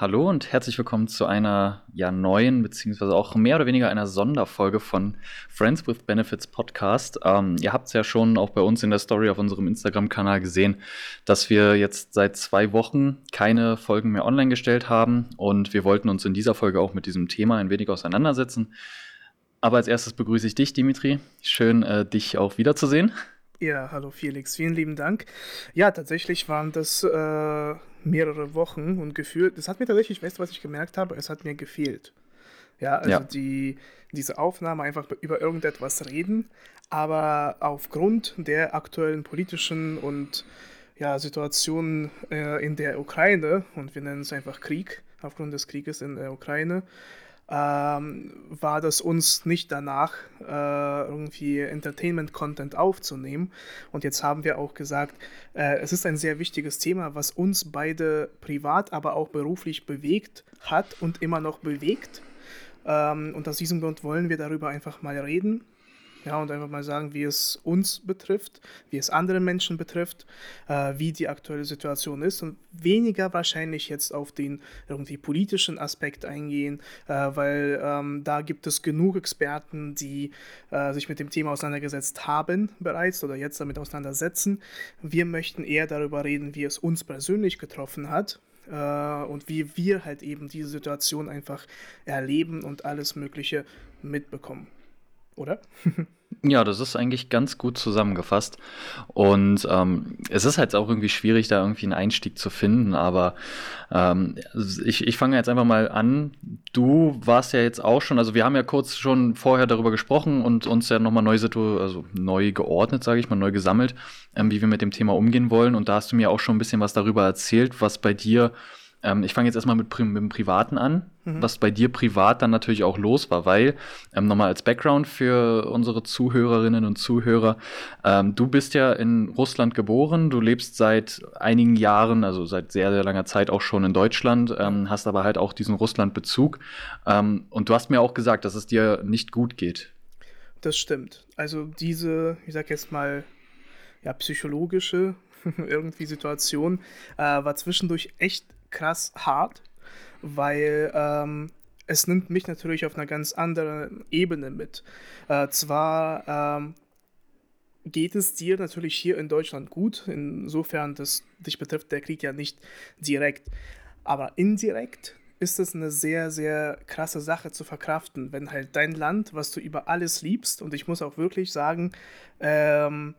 Hallo und herzlich willkommen zu einer ja neuen, beziehungsweise auch mehr oder weniger einer Sonderfolge von Friends with Benefits Podcast. Ähm, ihr habt es ja schon auch bei uns in der Story auf unserem Instagram-Kanal gesehen, dass wir jetzt seit zwei Wochen keine Folgen mehr online gestellt haben und wir wollten uns in dieser Folge auch mit diesem Thema ein wenig auseinandersetzen. Aber als erstes begrüße ich dich, Dimitri. Schön, äh, dich auch wiederzusehen. Ja, hallo Felix, vielen lieben Dank. Ja, tatsächlich waren das äh, mehrere Wochen und gefühlt, das hat mir tatsächlich, weißt du, was ich gemerkt habe? Es hat mir gefehlt. Ja, also ja. Die, diese Aufnahme einfach über irgendetwas reden, aber aufgrund der aktuellen politischen und ja, Situation äh, in der Ukraine, und wir nennen es einfach Krieg, aufgrund des Krieges in der Ukraine, ähm, war das uns nicht danach, äh, irgendwie Entertainment-Content aufzunehmen. Und jetzt haben wir auch gesagt, äh, es ist ein sehr wichtiges Thema, was uns beide privat, aber auch beruflich bewegt hat und immer noch bewegt. Ähm, und aus diesem Grund wollen wir darüber einfach mal reden ja, und einfach mal sagen, wie es uns betrifft, wie es andere Menschen betrifft, äh, wie die aktuelle Situation ist und weniger wahrscheinlich jetzt auf den irgendwie politischen Aspekt eingehen, äh, weil ähm, da gibt es genug Experten, die äh, sich mit dem Thema auseinandergesetzt haben bereits oder jetzt damit auseinandersetzen. Wir möchten eher darüber reden, wie es uns persönlich getroffen hat äh, und wie wir halt eben diese Situation einfach erleben und alles Mögliche mitbekommen oder? Ja, das ist eigentlich ganz gut zusammengefasst. Und ähm, es ist halt auch irgendwie schwierig, da irgendwie einen Einstieg zu finden. Aber ähm, ich, ich fange jetzt einfach mal an. Du warst ja jetzt auch schon, also wir haben ja kurz schon vorher darüber gesprochen und uns ja nochmal neu, also neu geordnet, sage ich mal, neu gesammelt, ähm, wie wir mit dem Thema umgehen wollen. Und da hast du mir auch schon ein bisschen was darüber erzählt, was bei dir ähm, ich fange jetzt erstmal mit, mit, dem Privaten an, mhm. was bei dir privat dann natürlich auch los war, weil, ähm, nochmal als Background für unsere Zuhörerinnen und Zuhörer, ähm, du bist ja in Russland geboren, du lebst seit einigen Jahren, also seit sehr, sehr langer Zeit auch schon in Deutschland, ähm, hast aber halt auch diesen Russland-Bezug. Ähm, und du hast mir auch gesagt, dass es dir nicht gut geht. Das stimmt. Also diese, ich sag jetzt mal, ja, psychologische irgendwie Situation äh, war zwischendurch echt krass hart, weil ähm, es nimmt mich natürlich auf einer ganz anderen Ebene mit. Äh, zwar ähm, geht es dir natürlich hier in Deutschland gut, insofern das dich betrifft der Krieg ja nicht direkt, aber indirekt ist es eine sehr, sehr krasse Sache zu verkraften, wenn halt dein Land, was du über alles liebst, und ich muss auch wirklich sagen, ähm,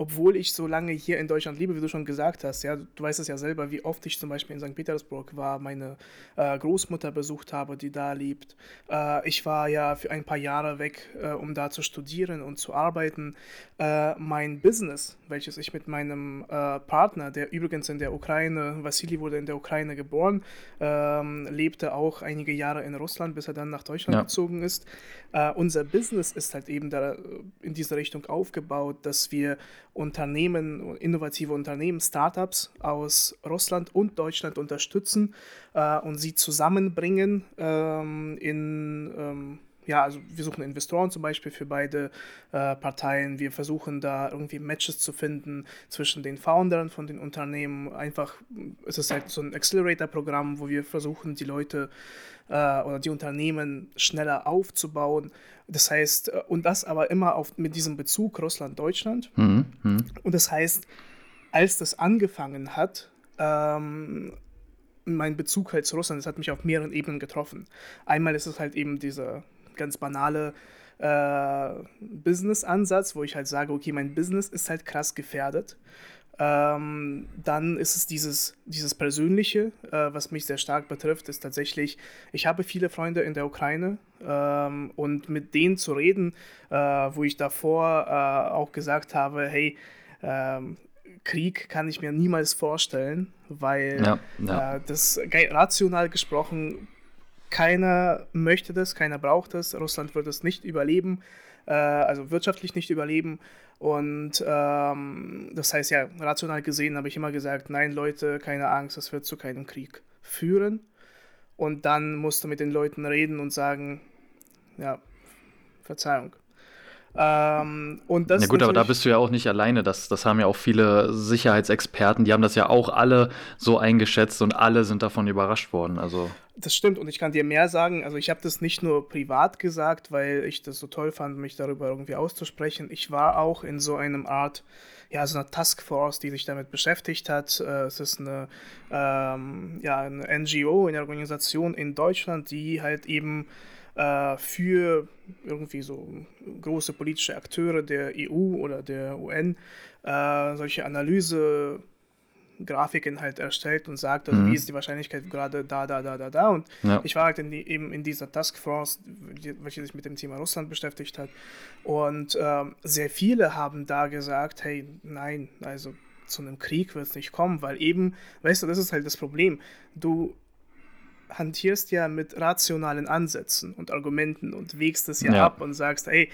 obwohl ich so lange hier in Deutschland lebe, wie du schon gesagt hast, ja, du weißt es ja selber, wie oft ich zum Beispiel in St. Petersburg war, meine äh, Großmutter besucht habe, die da lebt. Äh, ich war ja für ein paar Jahre weg, äh, um da zu studieren und zu arbeiten. Äh, mein Business, welches ich mit meinem äh, Partner, der übrigens in der Ukraine, Vassili wurde in der Ukraine geboren, ähm, lebte auch einige Jahre in Russland, bis er dann nach Deutschland ja. gezogen ist. Äh, unser Business ist halt eben da in diese Richtung aufgebaut, dass wir Unternehmen, innovative Unternehmen, Startups aus Russland und Deutschland unterstützen äh, und sie zusammenbringen ähm, in ähm, ja, also wir suchen Investoren zum Beispiel für beide äh, Parteien. Wir versuchen da irgendwie Matches zu finden zwischen den Foundern von den Unternehmen. Einfach, es ist halt so ein Accelerator-Programm, wo wir versuchen, die Leute äh, oder die Unternehmen schneller aufzubauen. Das heißt, äh, und das aber immer auf, mit diesem Bezug Russland-Deutschland. Mhm, mh. Und das heißt, als das angefangen hat, ähm, mein Bezug halt zu Russland, das hat mich auf mehreren Ebenen getroffen. Einmal ist es halt eben dieser ganz banale äh, Business-Ansatz, wo ich halt sage, okay, mein Business ist halt krass gefährdet. Ähm, dann ist es dieses, dieses Persönliche, äh, was mich sehr stark betrifft, ist tatsächlich, ich habe viele Freunde in der Ukraine ähm, und mit denen zu reden, äh, wo ich davor äh, auch gesagt habe, hey, ähm, Krieg kann ich mir niemals vorstellen, weil ja, ja. Äh, das rational gesprochen, keiner möchte das, keiner braucht das, Russland wird es nicht überleben, äh, also wirtschaftlich nicht überleben und ähm, das heißt ja, rational gesehen habe ich immer gesagt, nein Leute, keine Angst, das wird zu keinem Krieg führen. Und dann musst du mit den Leuten reden und sagen, ja, Verzeihung. Ähm, und das ja gut, aber da bist du ja auch nicht alleine. Das, das haben ja auch viele Sicherheitsexperten, die haben das ja auch alle so eingeschätzt und alle sind davon überrascht worden. Also. Das stimmt und ich kann dir mehr sagen. Also ich habe das nicht nur privat gesagt, weil ich das so toll fand, mich darüber irgendwie auszusprechen. Ich war auch in so einem Art, ja, so einer Taskforce, die sich damit beschäftigt hat. Äh, es ist eine, ähm, ja, eine NGO, eine Organisation in Deutschland, die halt eben für irgendwie so große politische Akteure der EU oder der UN äh, solche Analyse Grafiken halt erstellt und sagt, also mhm. wie ist die Wahrscheinlichkeit gerade da, da, da, da, da. Und ja. ich war halt in die, eben in dieser Taskforce, welche sich mit dem Thema Russland beschäftigt hat. Und ähm, sehr viele haben da gesagt, hey, nein, also zu einem Krieg wird es nicht kommen, weil eben, weißt du, das ist halt das Problem. Du hantierst ja mit rationalen Ansätzen und Argumenten und wägst es ja, ja, ab und sagst, hey,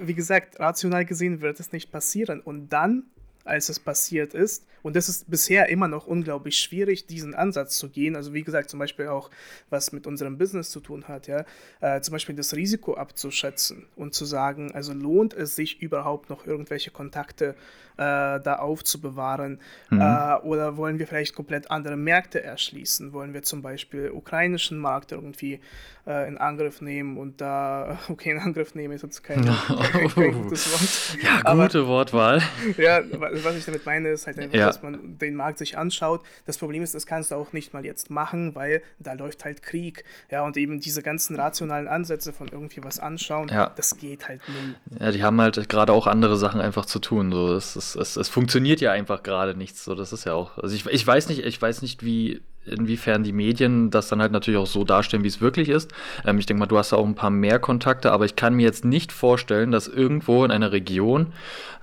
wie gesagt, rational gesehen wird es nicht passieren. Und dann, als es passiert ist, und das ist bisher immer noch unglaublich schwierig, diesen Ansatz zu gehen. Also wie gesagt, zum Beispiel auch, was mit unserem Business zu tun hat, ja, äh, zum Beispiel das Risiko abzuschätzen und zu sagen, also lohnt es sich überhaupt noch irgendwelche Kontakte äh, da aufzubewahren? Mhm. Äh, oder wollen wir vielleicht komplett andere Märkte erschließen? Wollen wir zum Beispiel ukrainischen Markt irgendwie äh, in Angriff nehmen und da, okay, in Angriff nehmen ist jetzt kein, kein, kein gutes Wort. Ja, gute Aber, Wortwahl. Ja, was ich damit meine, ist halt einfach, ja. dass man den Markt sich anschaut. Das Problem ist, das kannst du auch nicht mal jetzt machen, weil da läuft halt Krieg. Ja, und eben diese ganzen rationalen Ansätze von irgendwie was anschauen, ja. das geht halt null. Ja, die haben halt gerade auch andere Sachen einfach zu tun. So, es, es, es, es funktioniert ja einfach gerade nichts. So, das ist ja auch. Also ich, ich weiß nicht, ich weiß nicht, wie inwiefern die Medien das dann halt natürlich auch so darstellen, wie es wirklich ist. Ähm, ich denke mal, du hast auch ein paar mehr Kontakte, aber ich kann mir jetzt nicht vorstellen, dass irgendwo in einer Region,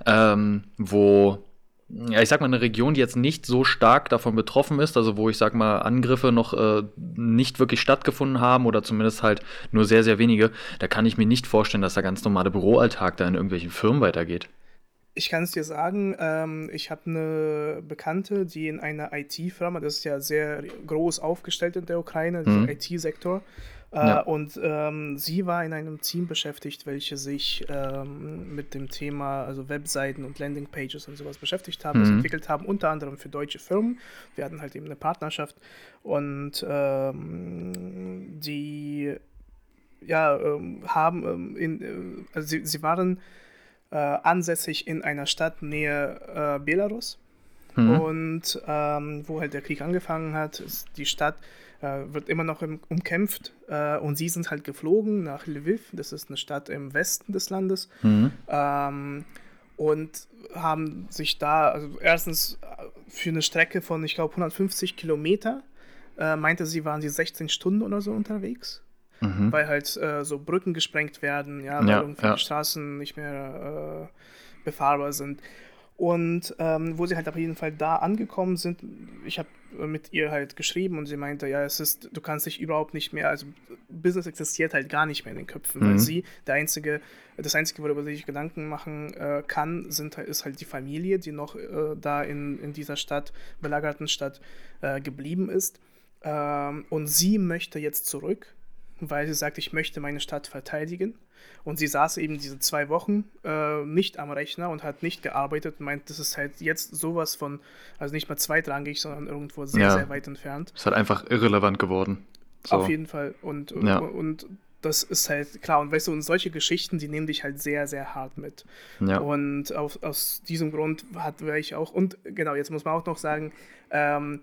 ähm, wo ja, ich sag mal, eine Region, die jetzt nicht so stark davon betroffen ist, also wo ich sag mal, Angriffe noch äh, nicht wirklich stattgefunden haben oder zumindest halt nur sehr, sehr wenige, da kann ich mir nicht vorstellen, dass der ganz normale Büroalltag da in irgendwelchen Firmen weitergeht. Ich kann es dir sagen, ähm, ich habe eine Bekannte, die in einer IT-Firma, das ist ja sehr groß aufgestellt in der Ukraine, mhm. der IT-Sektor, äh, ja. und ähm, sie war in einem Team beschäftigt, welche sich ähm, mit dem Thema, also Webseiten und Landingpages und sowas beschäftigt haben, mhm. das entwickelt haben, unter anderem für deutsche Firmen. Wir hatten halt eben eine Partnerschaft und ähm, die ja, ähm, haben ähm, in, äh, also sie, sie waren äh, ansässig in einer Stadt nähe äh, Belarus. Mhm. Und ähm, wo halt der Krieg angefangen hat, ist die Stadt äh, wird immer noch im, umkämpft äh, und sie sind halt geflogen nach Lviv, das ist eine Stadt im Westen des Landes. Mhm. Ähm, und haben sich da, also erstens äh, für eine Strecke von, ich glaube, 150 Kilometer, äh, meinte sie, waren sie 16 Stunden oder so unterwegs mhm. weil halt äh, so Brücken gesprengt werden, ja, weil ja, irgendwie ja. die Straßen nicht mehr äh, befahrbar sind. Und ähm, wo sie halt auf jeden Fall da angekommen sind, ich habe mit ihr halt geschrieben und sie meinte, ja, es ist, du kannst dich überhaupt nicht mehr, also Business existiert halt gar nicht mehr in den Köpfen, mhm. weil sie der einzige, das einzige, worüber sie sich Gedanken machen äh, kann, sind, ist halt die Familie, die noch äh, da in, in dieser Stadt, belagerten Stadt, äh, geblieben ist. Ähm, und sie möchte jetzt zurück weil sie sagt, ich möchte meine Stadt verteidigen. Und sie saß eben diese zwei Wochen äh, nicht am Rechner und hat nicht gearbeitet und meint, das ist halt jetzt sowas von, also nicht mal zweitrangig, sondern irgendwo sehr, ja. sehr weit entfernt. Ist halt einfach irrelevant geworden. So. Auf jeden Fall. Und, ja. und, das ist halt klar. Und weißt du, und solche Geschichten, die nehmen dich halt sehr, sehr hart mit. Ja. Und auf, aus diesem Grund hat ich auch, und genau, jetzt muss man auch noch sagen, ähm,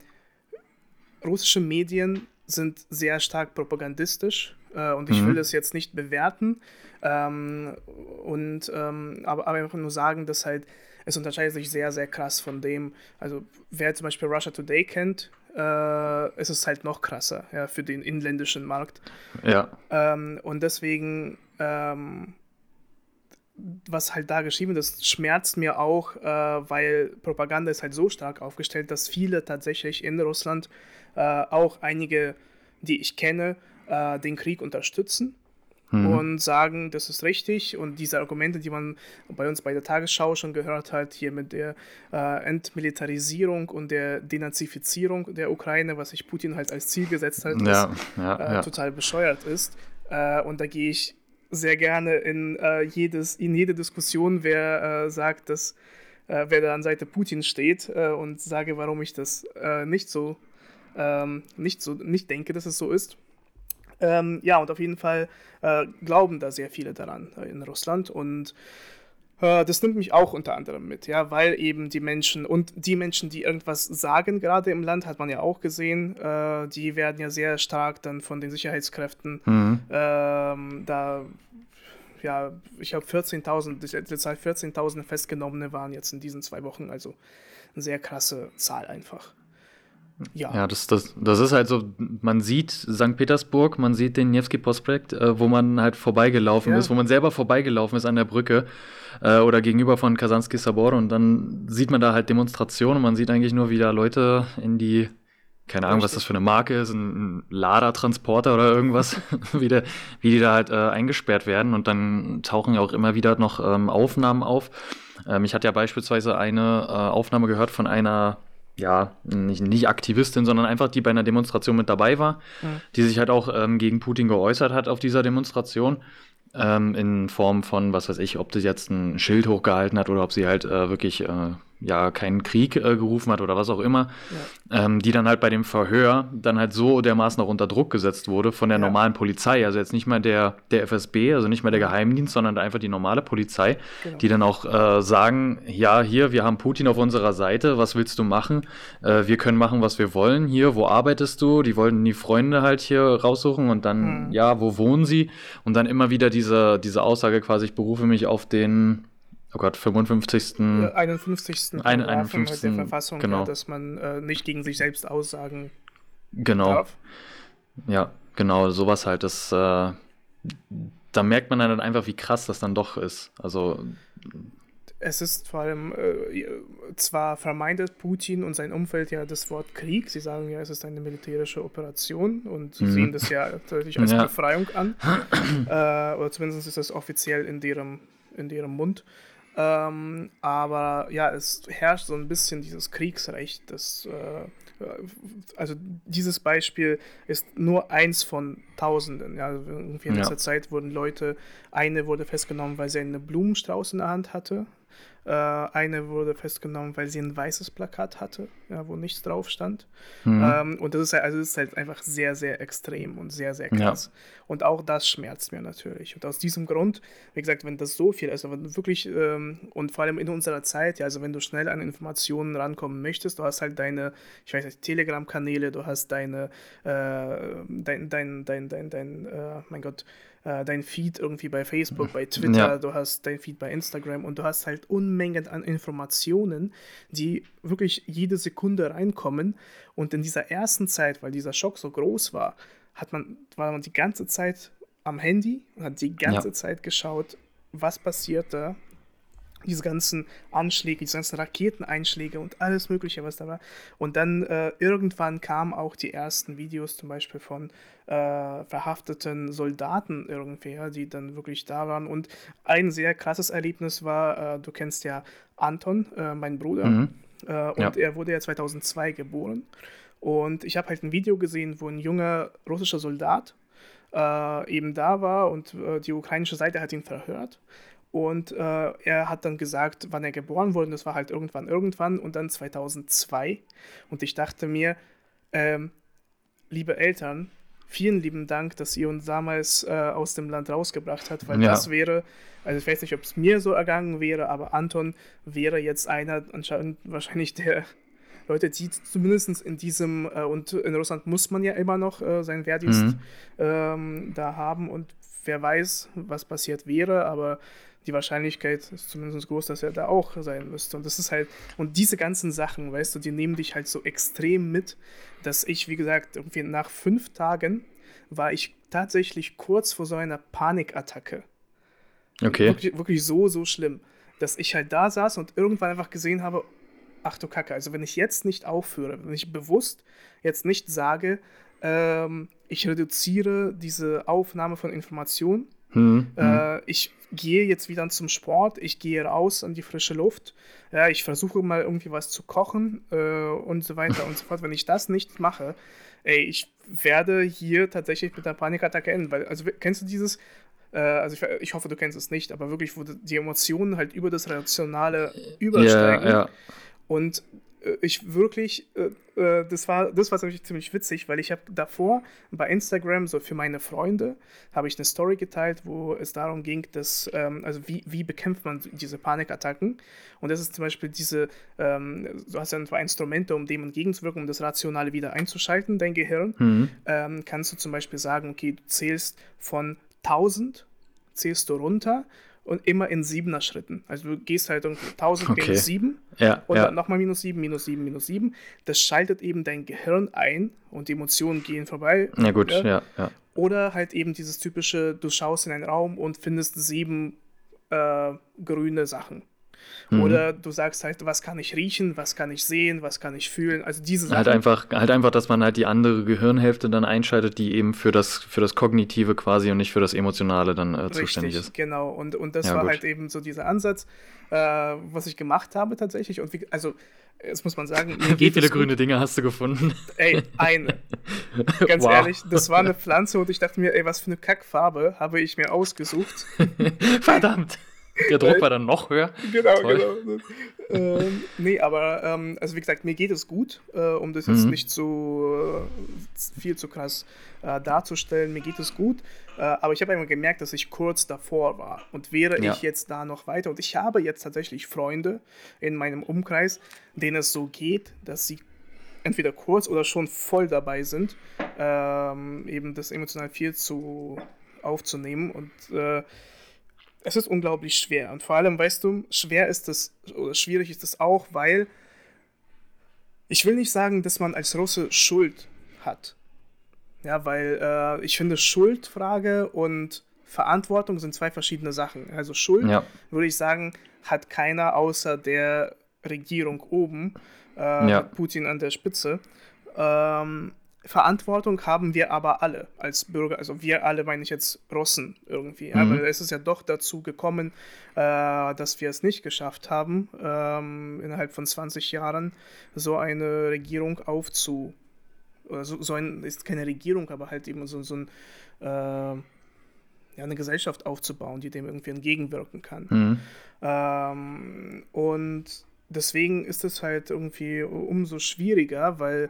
russische Medien sind sehr stark propagandistisch äh, und ich mhm. will das jetzt nicht bewerten ähm, und ähm, aber, aber einfach nur sagen, dass halt es unterscheidet sich sehr, sehr krass von dem, also wer zum Beispiel Russia Today kennt, äh, ist es halt noch krasser ja, für den inländischen Markt. Ja. Ähm, und deswegen, ähm, was halt da geschrieben ist, das schmerzt mir auch, äh, weil Propaganda ist halt so stark aufgestellt, dass viele tatsächlich in Russland auch einige, die ich kenne, äh, den Krieg unterstützen mhm. und sagen, das ist richtig. Und diese Argumente, die man bei uns bei der Tagesschau schon gehört hat, hier mit der äh, Entmilitarisierung und der Denazifizierung der Ukraine, was sich Putin halt als Ziel gesetzt hat, ja, was ja, äh, ja. total bescheuert ist. Äh, und da gehe ich sehr gerne in, äh, jedes, in jede Diskussion, wer äh, sagt, dass äh, wer da an Seite Putin steht äh, und sage, warum ich das äh, nicht so ähm, nicht so nicht denke, dass es so ist. Ähm, ja, und auf jeden Fall äh, glauben da sehr viele daran in Russland und das nimmt mich auch unter anderem mit, ja, weil eben die Menschen und die Menschen, die irgendwas sagen, gerade im Land, hat man ja auch gesehen, äh, die werden ja sehr stark dann von den Sicherheitskräften mhm. ähm, da ja, ich habe 14.000, die Zahl 14.000 Festgenommene waren jetzt in diesen zwei Wochen, also eine sehr krasse Zahl einfach. Ja, ja das, das, das ist halt so, man sieht St. Petersburg, man sieht den Nevsky Prospekt, äh, wo man halt vorbeigelaufen ja. ist, wo man selber vorbeigelaufen ist an der Brücke äh, oder gegenüber von Kasansky Sabor und dann sieht man da halt Demonstrationen und man sieht eigentlich nur, wie da Leute in die keine Ahnung, was das für eine Marke ist, ein, Lader-Transporter oder irgendwas, wie, der, wie die da halt äh, eingesperrt werden. Und dann tauchen ja auch immer wieder noch ähm, Aufnahmen auf. Ähm, ich hatte ja beispielsweise eine äh, Aufnahme gehört von einer, ja, nicht, nicht, Aktivistin, sondern einfach die bei einer Demonstration mit dabei war, mhm. die sich halt auch ähm, gegen Putin geäußert hat auf dieser Demonstration. Ähm, in Form von, was weiß ich, ob sie jetzt ein Schild hochgehalten hat oder ob sie halt äh, wirklich äh, ja keinen Krieg äh, gerufen hat oder was auch immer, ja. ähm, die dann halt bei dem Verhör dann halt so dermaßen auch unter Druck gesetzt wurde von der ja. normalen Polizei. Also jetzt nicht mal der, der FSB, also nicht mal der Geheimdienst, sondern einfach die normale Polizei, genau. die dann auch äh, sagen, ja, hier, wir haben Putin auf unserer Seite, was willst du machen? Äh, wir können machen, was wir wollen. Hier, wo arbeitest du? Die wollten die Freunde halt hier raussuchen und dann, mhm. ja, wo wohnen sie? Und dann immer wieder diese, diese Aussage quasi, ich berufe mich auf den oh Gott, 55. 51. Ein, 51. der Verfassung, genau. ja, dass man äh, nicht gegen sich selbst aussagen genau. darf. Ja, genau, sowas halt. Das, äh, da merkt man dann einfach, wie krass das dann doch ist. Also es ist vor allem, äh, zwar vermeidet Putin und sein Umfeld ja das Wort Krieg, sie sagen ja, es ist eine militärische Operation und mhm. sehen das ja tatsächlich als ja. Befreiung an. äh, oder zumindest ist das offiziell in deren, in deren Mund. Ähm, aber ja, es herrscht so ein bisschen dieses Kriegsrecht, das äh, also dieses Beispiel ist nur eins von Tausenden. Ja, irgendwie in ja. dieser Zeit wurden Leute, eine wurde festgenommen, weil sie einen Blumenstrauß in der Hand hatte. Äh, eine wurde festgenommen, weil sie ein weißes Plakat hatte, ja, wo nichts drauf stand. Mhm. Ähm, und das ist, halt, also das ist halt einfach sehr, sehr extrem und sehr, sehr krass. Ja. Und auch das schmerzt mir natürlich. Und aus diesem Grund, wie gesagt, wenn das so viel ist, aber wirklich, ähm, und vor allem in unserer Zeit, ja, also wenn du schnell an Informationen rankommen möchtest, du hast halt deine, ich weiß nicht, Telegram-Kanäle, du hast deine, äh, dein, dein, dein, dein, dein, äh, mein Gott, äh, dein Feed irgendwie bei Facebook, bei Twitter, ja. du hast dein Feed bei Instagram und du hast halt Unmengen an Informationen, die wirklich jede Sekunde reinkommen. Und in dieser ersten Zeit, weil dieser Schock so groß war, hat man, war man die ganze Zeit am Handy und hat die ganze ja. Zeit geschaut, was passiert da, diese ganzen Anschläge, diese ganzen Raketeneinschläge und alles Mögliche, was da war. Und dann äh, irgendwann kamen auch die ersten Videos zum Beispiel von äh, verhafteten Soldaten irgendwie, ja, die dann wirklich da waren. Und ein sehr krasses Erlebnis war, äh, du kennst ja Anton, äh, mein Bruder, mhm. Äh, und ja. er wurde ja 2002 geboren. Und ich habe halt ein Video gesehen, wo ein junger russischer Soldat äh, eben da war und die ukrainische Seite hat ihn verhört. Und äh, er hat dann gesagt, wann er geboren wurde. Und das war halt irgendwann, irgendwann und dann 2002. Und ich dachte mir, ähm, liebe Eltern, vielen lieben Dank, dass ihr uns damals äh, aus dem Land rausgebracht habt, weil ja. das wäre, also ich weiß nicht, ob es mir so ergangen wäre, aber Anton wäre jetzt einer, anscheinend wahrscheinlich der Leute, die zumindest in diesem, äh, und in Russland muss man ja immer noch äh, seinen Wehrdienst mhm. ähm, da haben und wer weiß, was passiert wäre, aber die Wahrscheinlichkeit ist zumindest groß, dass er da auch sein müsste. Und das ist halt, und diese ganzen Sachen, weißt du, die nehmen dich halt so extrem mit, dass ich, wie gesagt, irgendwie nach fünf Tagen war ich tatsächlich kurz vor so einer Panikattacke. Okay. Wirklich, wirklich so, so schlimm, dass ich halt da saß und irgendwann einfach gesehen habe, ach du Kacke, also wenn ich jetzt nicht aufhöre, wenn ich bewusst jetzt nicht sage, ähm, ich reduziere diese Aufnahme von Informationen, hm, äh, ich gehe jetzt wieder zum Sport, ich gehe raus an die frische Luft, ja, ich versuche mal irgendwie was zu kochen äh, und so weiter und so fort. Wenn ich das nicht mache, ey, ich werde hier tatsächlich mit einer Panikattacke enden, weil, also kennst du dieses, Äh, also ich, ich, hoffe, du kennst es nicht, aber wirklich, wo die Emotionen halt über das Rationale übersteigen. Ja, ja. Und ich wirklich, äh, äh, das war, das war ziemlich, ziemlich witzig, weil ich habe davor bei Instagram, so für meine Freunde, habe ich eine Story geteilt, wo es darum ging, dass, ähm, also wie, wie bekämpft man diese Panikattacken? Und das ist zum Beispiel diese, ähm, du hast ja ein paar Instrumente, um dem entgegenzuwirken, um das Rationale wieder einzuschalten, dein Gehirn. Mhm. Ähm, kannst du zum Beispiel sagen, okay, du zählst von 1000, zählst du runter und immer in siebener Schritten. Also du gehst halt irgendwie 1000 okay. minus 7 ja, und ja. dann nochmal minus 7, minus 7, minus 7. Das schaltet eben dein Gehirn ein und die Emotionen gehen vorbei. Ja gut, ja, ja. ja. Oder halt eben dieses typische, du schaust in einen Raum und findest sieben äh, grüne Sachen. Mhm. Oder du sagst halt, was kann ich riechen, was kann ich sehen, was kann ich fühlen. Also diese Sachen. Halt einfach, halt einfach, dass man halt die andere Gehirnhälfte dann einschaltet, die eben für das, für das Kognitive quasi und nicht für das Emotionale dann äh, zuständig ist. Genau, und, und das ja, war gut. halt eben so dieser Ansatz, äh, was ich gemacht habe tatsächlich. Und wie, also jetzt muss man sagen, wie viele grüne gut. Dinge hast du gefunden? Ey, eine. Ganz wow. ehrlich, das war eine Pflanze und ich dachte mir, ey, was für eine Kackfarbe habe ich mir ausgesucht. Verdammt. Der Druck war dann noch höher. Genau, Toll. genau. ähm, nee, aber ähm, also wie gesagt, mir geht es gut, äh, um das jetzt mhm. nicht so äh, viel zu krass äh, darzustellen. Mir geht es gut, äh, aber ich habe einmal gemerkt, dass ich kurz davor war. Und wäre ja. ich jetzt da noch weiter, und ich habe jetzt tatsächlich Freunde in meinem Umkreis, denen es so geht, dass sie entweder kurz oder schon voll dabei sind, ähm, eben das emotional viel zu aufzunehmen und äh, es ist unglaublich schwer. Und vor allem, weißt du, schwer ist es, oder schwierig ist es auch, weil ich will nicht sagen, dass man als Russe Schuld hat. Ja, weil äh, ich finde, Schuldfrage und Verantwortung sind zwei verschiedene Sachen. Also Schuld, ja. würde ich sagen, hat keiner außer der Regierung oben, äh, ja. Putin an der Spitze. Ähm, Verantwortung haben wir aber alle als Bürger, also wir alle meine ich jetzt Russen irgendwie. Mhm. Aber es ist ja doch dazu gekommen, äh, dass wir es nicht geschafft haben, ähm, innerhalb von 20 Jahren so eine Regierung aufzu. So, so ein, ist keine Regierung, aber halt eben so, so ein, äh, ja, eine Gesellschaft aufzubauen, die dem irgendwie entgegenwirken kann. Mhm. Ähm, und deswegen ist es halt irgendwie umso schwieriger, weil,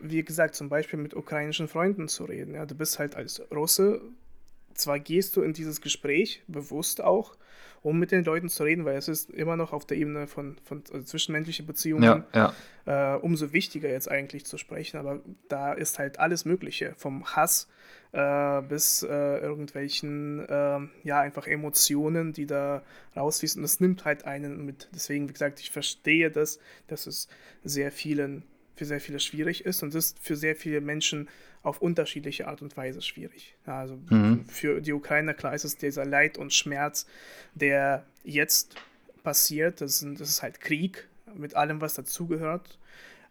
wie gesagt, zum Beispiel mit ukrainischen Freunden zu reden. Ja, du bist halt als Russe, zwar gehst du in dieses Gespräch, bewusst auch, um mit den Leuten zu reden, weil es ist immer noch auf der Ebene von, von also zwischenmenschlichen Beziehungen ja, ja. Äh, umso wichtiger jetzt eigentlich zu sprechen. Aber da ist halt alles Mögliche, vom Hass äh, bis äh, irgendwelchen, äh, ja, einfach Emotionen, die da rausfließen. Das nimmt halt einen mit. Deswegen, wie gesagt, ich verstehe das, dass es sehr vielen, für sehr viele schwierig ist und das ist für sehr viele Menschen auf unterschiedliche Art und Weise schwierig. Also mhm. für die Ukrainer, klar ist es dieser Leid und Schmerz, der jetzt passiert. Das, sind, das ist halt Krieg mit allem, was dazugehört.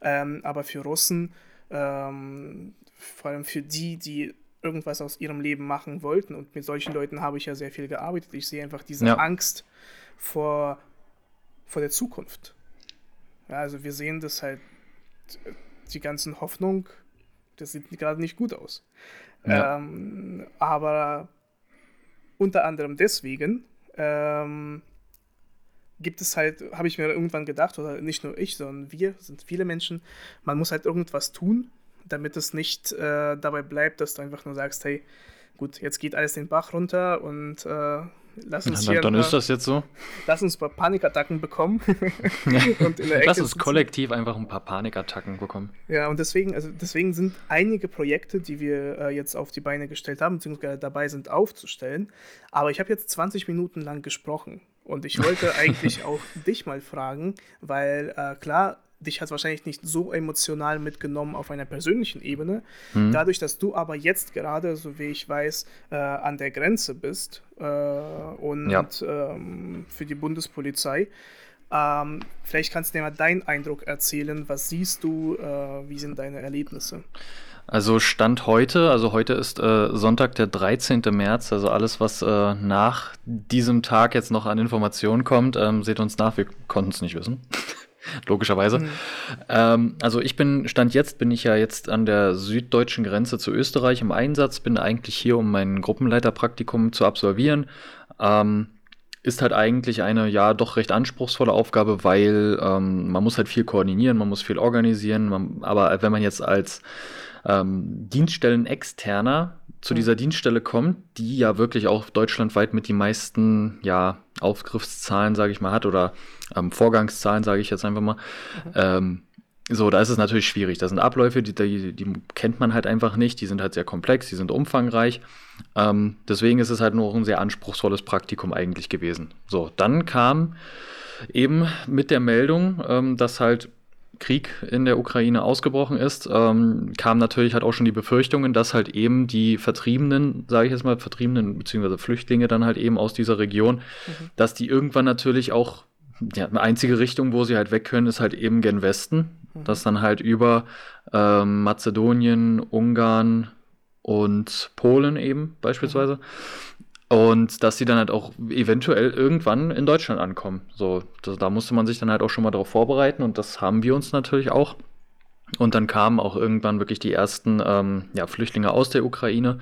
Ähm, aber für Russen, ähm, vor allem für die, die irgendwas aus ihrem Leben machen wollten. Und mit solchen Leuten habe ich ja sehr viel gearbeitet. Ich sehe einfach diese ja. Angst vor, vor der Zukunft. Ja, also wir sehen das halt, die ganzen Hoffnung, das sieht gerade nicht gut aus. Ja. Ähm, aber unter anderem deswegen ähm, gibt es halt, habe ich mir irgendwann gedacht, oder nicht nur ich, sondern wir, sind viele Menschen, man muss halt irgendwas tun, damit es nicht äh, dabei bleibt, dass du einfach nur sagst, hey, gut, jetzt geht alles den Bach runter und äh, lass uns hier. Dann, dann ist das jetzt so. Lass uns ein paar Panikattacken bekommen. und in der lass uns kollektiv einfach ein paar Panikattacken bekommen. Ja, und deswegen, also deswegen sind einige Projekte, die wir äh, jetzt auf die Beine gestellt haben, beziehungsweise dabei sind aufzustellen. Aber ich habe jetzt 20 Minuten lang gesprochen. Und ich wollte eigentlich auch dich mal fragen, weil äh, klar, dich hat es wahrscheinlich nicht so emotional mitgenommen auf einer persönlichen Ebene. Mhm. Dadurch, dass du aber jetzt gerade, so wie ich weiß, äh, an der Grenze bist äh, und ja. ähm, für die Bundespolizei, ähm, vielleicht kannst du dir mal deinen Eindruck erzählen. Was siehst du? Äh, wie sind deine Erlebnisse? Also Stand heute, also heute ist äh, Sonntag, der 13. März, also alles, was äh, nach diesem Tag jetzt noch an Informationen kommt, ähm, seht uns nach, wir konnten es nicht wissen. logischerweise. Mhm. Ähm, also ich bin, Stand jetzt bin ich ja jetzt an der süddeutschen Grenze zu Österreich im Einsatz, bin eigentlich hier, um mein Gruppenleiterpraktikum zu absolvieren. Ähm, ist halt eigentlich eine, ja, doch recht anspruchsvolle Aufgabe, weil ähm, man muss halt viel koordinieren, man muss viel organisieren, man, aber wenn man jetzt als ähm, Dienststellen-Externer zu mhm. dieser Dienststelle kommt, die ja wirklich auch deutschlandweit mit die meisten ja, Aufgriffszahlen, sage ich mal, hat oder ähm, Vorgangszahlen, sage ich jetzt einfach mal. Mhm. Ähm, so, da ist es natürlich schwierig. Das sind Abläufe, die, die, die, kennt man halt einfach nicht. Die sind halt sehr komplex, die sind umfangreich. Ähm, deswegen ist es halt nur ein sehr anspruchsvolles Praktikum eigentlich gewesen. So, dann kam eben mit der Meldung, ähm, dass halt Krieg in der Ukraine ausgebrochen ist, ähm, kam natürlich halt auch schon die Befürchtungen, dass halt eben die Vertriebenen, sage ich jetzt mal, Vertriebenen bzw. Flüchtlinge dann halt eben aus dieser Region, mhm. dass die irgendwann natürlich auch, ja, eine einzige Richtung, wo sie halt weg können, ist halt eben gen Westen, mhm. dass dann halt über ähm, Mazedonien, Ungarn und Polen eben beispielsweise. Mhm und dass sie dann halt auch eventuell irgendwann in Deutschland ankommen. So, das, da musste man sich dann halt auch schon mal darauf vorbereiten und das haben wir uns natürlich auch. Und dann kamen auch irgendwann wirklich die ersten ähm, ja, Flüchtlinge aus der Ukraine,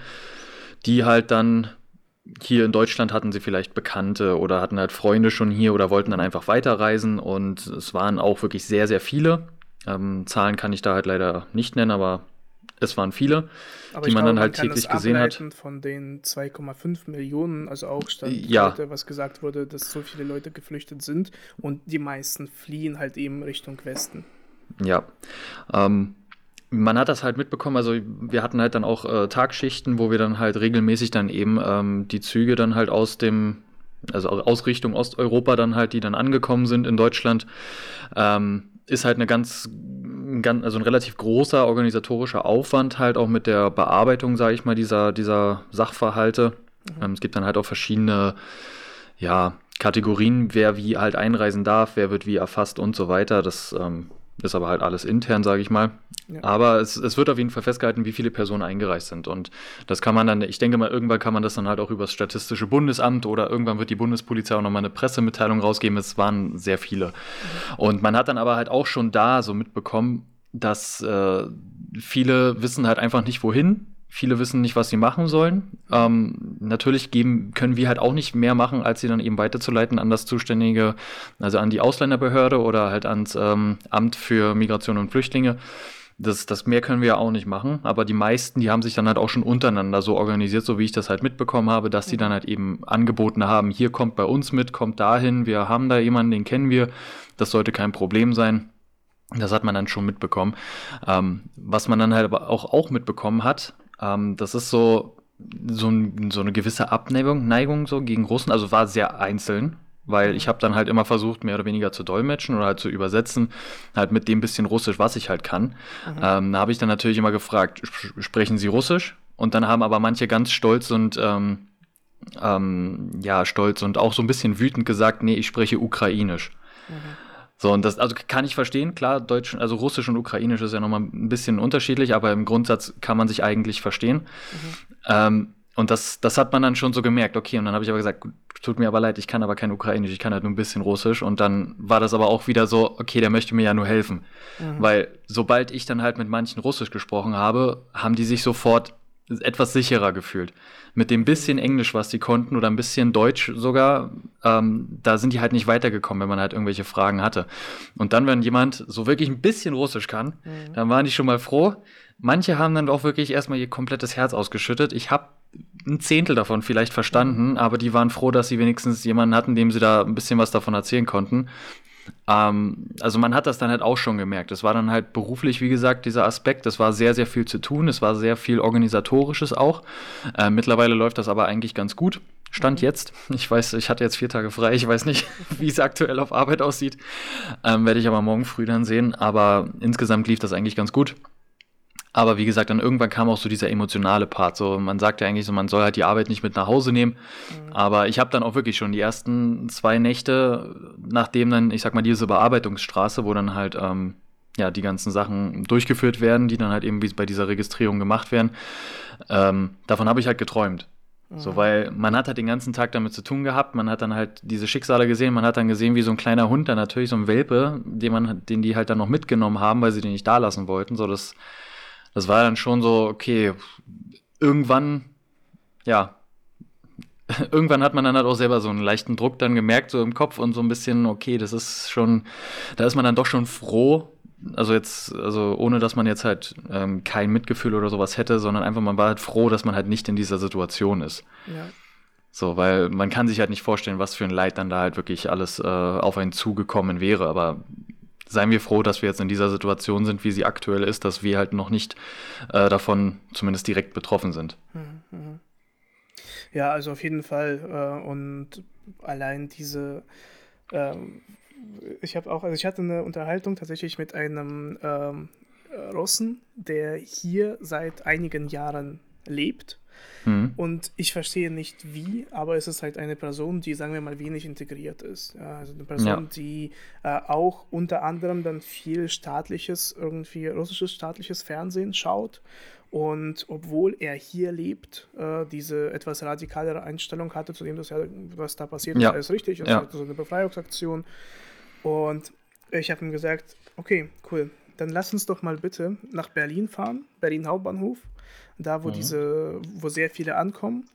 die halt dann hier in Deutschland hatten sie vielleicht Bekannte oder hatten halt Freunde schon hier oder wollten dann einfach weiterreisen und es waren auch wirklich sehr, sehr viele. Ähm, Zahlen kann ich da halt leider nicht nennen, aber es waren viele, Aber die man glaube, dann halt man täglich gesehen hat. Von den 2,5 Millionen, also auch stand ja. heute, was gesagt wurde, dass so viele Leute geflüchtet sind und die meisten fliehen halt eben Richtung Westen. Ja. Ähm, man hat das halt mitbekommen, also wir hatten halt dann auch äh, Tagschichten, wo wir dann halt regelmäßig dann eben ähm, die Züge dann halt aus dem, also aus Richtung Osteuropa dann halt, die dann angekommen sind in Deutschland, ähm, ist halt eine ganz ein, ganz, also ein relativ großer organisatorischer Aufwand halt auch mit der Bearbeitung, sage ich mal, dieser, dieser Sachverhalte. Mhm. Ähm, es gibt dann halt auch verschiedene, ja, Kategorien, wer wie halt einreisen darf, wer wird wie erfasst und so weiter. Das ähm, ist aber halt alles intern, sage ich mal. Ja. Aber es, es, wird auf jeden Fall festgehalten, wie viele Personen eingereist sind. Und das kann man dann, ich denke mal, irgendwann kann man das dann halt auch über das Statistische Bundesamt oder irgendwann wird die Bundespolizei auch nochmal eine Pressemitteilung rausgeben. Es waren sehr viele. Mhm. Und man hat dann aber halt auch schon da so mitbekommen, dass äh, viele wissen halt einfach nicht, wohin. Viele wissen nicht, was sie machen sollen. Ähm, natürlich geben, können wir halt auch nicht mehr machen, als sie dann eben weiterzuleiten an das zuständige, also an die Ausländerbehörde oder halt ans ähm, Amt für Migration und Flüchtlinge. Das, das mehr können wir ja auch nicht machen, aber die meisten, die haben sich dann halt auch schon untereinander so organisiert, so wie ich das halt mitbekommen habe, dass die dann halt eben angeboten haben, hier kommt bei uns mit, kommt dahin, wir haben da jemanden, den kennen wir, das sollte kein Problem sein. Das hat man dann schon mitbekommen. Ähm, was man dann halt aber auch, auch mitbekommen hat, ähm, das ist so, so, ein, so, eine gewisse Abneigung Neigung so gegen Russen, also war sehr einzeln, weil ich habe dann halt immer versucht, mehr oder weniger zu dolmetschen oder halt zu übersetzen, halt mit dem bisschen Russisch, was ich halt kann. Mhm. Ähm, da habe ich dann natürlich immer gefragt, sprechen Sie Russisch? Und dann haben aber manche ganz stolz und ähm, ähm, ja, stolz und auch so ein bisschen wütend gesagt, nee, ich spreche Ukrainisch. Mhm. So, und das, also kann ich verstehen, klar, Deutsch, also Russisch und Ukrainisch ist ja nochmal ein bisschen unterschiedlich, aber im Grundsatz kann man sich eigentlich verstehen. Mhm. Ähm, und das, das hat man dann schon so gemerkt, okay, und dann habe ich aber gesagt, tut mir aber leid, ich kann aber kein Ukrainisch, ich kann halt nur ein bisschen Russisch. Und dann war das aber auch wieder so, okay, der möchte mir ja nur helfen. Mhm. Weil sobald ich dann halt mit manchen Russisch gesprochen habe, haben die sich sofort etwas sicherer gefühlt. Mit dem bisschen Englisch, was die konnten, oder ein bisschen Deutsch sogar, ähm, da sind die halt nicht weitergekommen, wenn man halt irgendwelche Fragen hatte. Und dann, wenn jemand so wirklich ein bisschen Russisch kann, mhm. dann waren die schon mal froh. Manche haben dann auch wirklich erstmal ihr komplettes Herz ausgeschüttet. Ich habe ein Zehntel davon vielleicht verstanden, mhm. aber die waren froh, dass sie wenigstens jemanden hatten, dem sie da ein bisschen was davon erzählen konnten. Ähm, also man hat das dann halt auch schon gemerkt. Es war dann halt beruflich, wie gesagt, dieser Aspekt. Es war sehr, sehr viel zu tun. Es war sehr viel organisatorisches auch. Äh, mittlerweile läuft das aber eigentlich ganz gut. Stand mhm. jetzt. Ich weiß, ich hatte jetzt vier Tage frei. Ich weiß nicht, wie es aktuell auf Arbeit aussieht. Ähm, Werde ich aber morgen früh dann sehen. Aber insgesamt lief das eigentlich ganz gut. Aber wie gesagt, dann irgendwann kam auch so dieser emotionale Part. So, man sagt ja eigentlich so, man soll halt die Arbeit nicht mit nach Hause nehmen. Mhm. Aber ich habe dann auch wirklich schon die ersten zwei Nächte, nachdem dann, ich sag mal, diese Bearbeitungsstraße, wo dann halt ähm, ja die ganzen Sachen durchgeführt werden, die dann halt eben wie bei dieser Registrierung gemacht werden, ähm, davon habe ich halt geträumt. So, weil man hat halt den ganzen Tag damit zu tun gehabt, man hat dann halt diese Schicksale gesehen, man hat dann gesehen, wie so ein kleiner Hund, dann natürlich so ein Welpe, den man, den die halt dann noch mitgenommen haben, weil sie den nicht da lassen wollten. So, das, das war dann schon so, okay, irgendwann, ja, irgendwann hat man dann halt auch selber so einen leichten Druck dann gemerkt, so im Kopf und so ein bisschen, okay, das ist schon, da ist man dann doch schon froh, also jetzt, also ohne dass man jetzt halt ähm, kein Mitgefühl oder sowas hätte, sondern einfach man war halt froh, dass man halt nicht in dieser Situation ist. Ja. So, weil man kann sich halt nicht vorstellen, was für ein Leid dann da halt wirklich alles äh, auf einen zugekommen wäre. Aber seien wir froh, dass wir jetzt in dieser Situation sind, wie sie aktuell ist, dass wir halt noch nicht äh, davon zumindest direkt betroffen sind. Mhm. Ja, also auf jeden Fall. Äh, und allein diese ähm, ich habe auch, also ich hatte eine Unterhaltung tatsächlich mit einem ähm, Russen, der hier seit einigen Jahren lebt. Mhm. Und ich verstehe nicht wie, aber es ist halt eine Person, die, sagen wir mal, wenig integriert ist. Also eine Person, ja. die äh, auch unter anderem dann viel staatliches, irgendwie russisches staatliches Fernsehen schaut. Und obwohl er hier lebt, äh, diese etwas radikalere Einstellung hatte, zu dem, das ja, was da passiert ja. ist, alles richtig, es ja. ist so eine Befreiungsaktion. Und ich habe ihm gesagt, okay, cool, dann lass uns doch mal bitte nach Berlin fahren, Berlin Hauptbahnhof, da wo mhm. diese, wo sehr viele ankommen.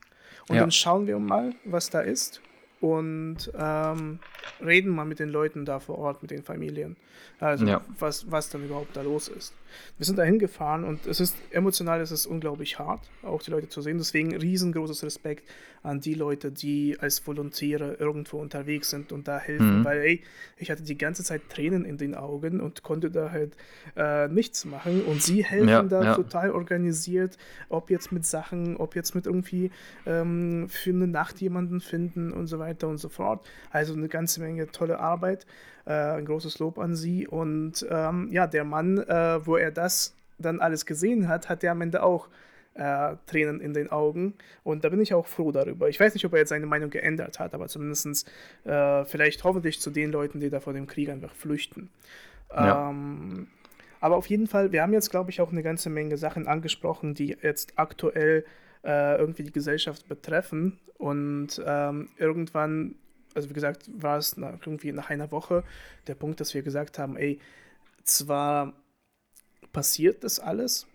Und ja. dann schauen wir mal, was da ist und ähm, reden mal mit den Leuten da vor Ort, mit den Familien. Also ja. was, was dann überhaupt da los ist. Wir sind da hingefahren und es ist emotional, es ist unglaublich hart, auch die Leute zu sehen. Deswegen riesengroßes Respekt an die Leute, die als Volontäre irgendwo unterwegs sind und da helfen. Mhm. Weil, ey, ich hatte die ganze Zeit Tränen in den Augen und konnte da halt äh, nichts machen. Und sie helfen ja, da ja. total organisiert, ob jetzt mit Sachen, ob jetzt mit irgendwie ähm, für eine Nacht jemanden finden und so weiter und so fort. Also eine ganze Menge tolle Arbeit. Äh, ein großes Lob an sie. Und ähm, ja, der Mann, äh, wo er das dann alles gesehen hat, hat er am Ende auch äh, Tränen in den Augen. Und da bin ich auch froh darüber. Ich weiß nicht, ob er jetzt seine Meinung geändert hat, aber zumindest äh, vielleicht hoffentlich zu den Leuten, die da vor dem Krieg einfach flüchten. Ja. Ähm, aber auf jeden Fall, wir haben jetzt, glaube ich, auch eine ganze Menge Sachen angesprochen, die jetzt aktuell äh, irgendwie die Gesellschaft betreffen. Und ähm, irgendwann also wie gesagt, war es nach, irgendwie nach einer Woche der Punkt, dass wir gesagt haben, ey, zwar passiert das alles,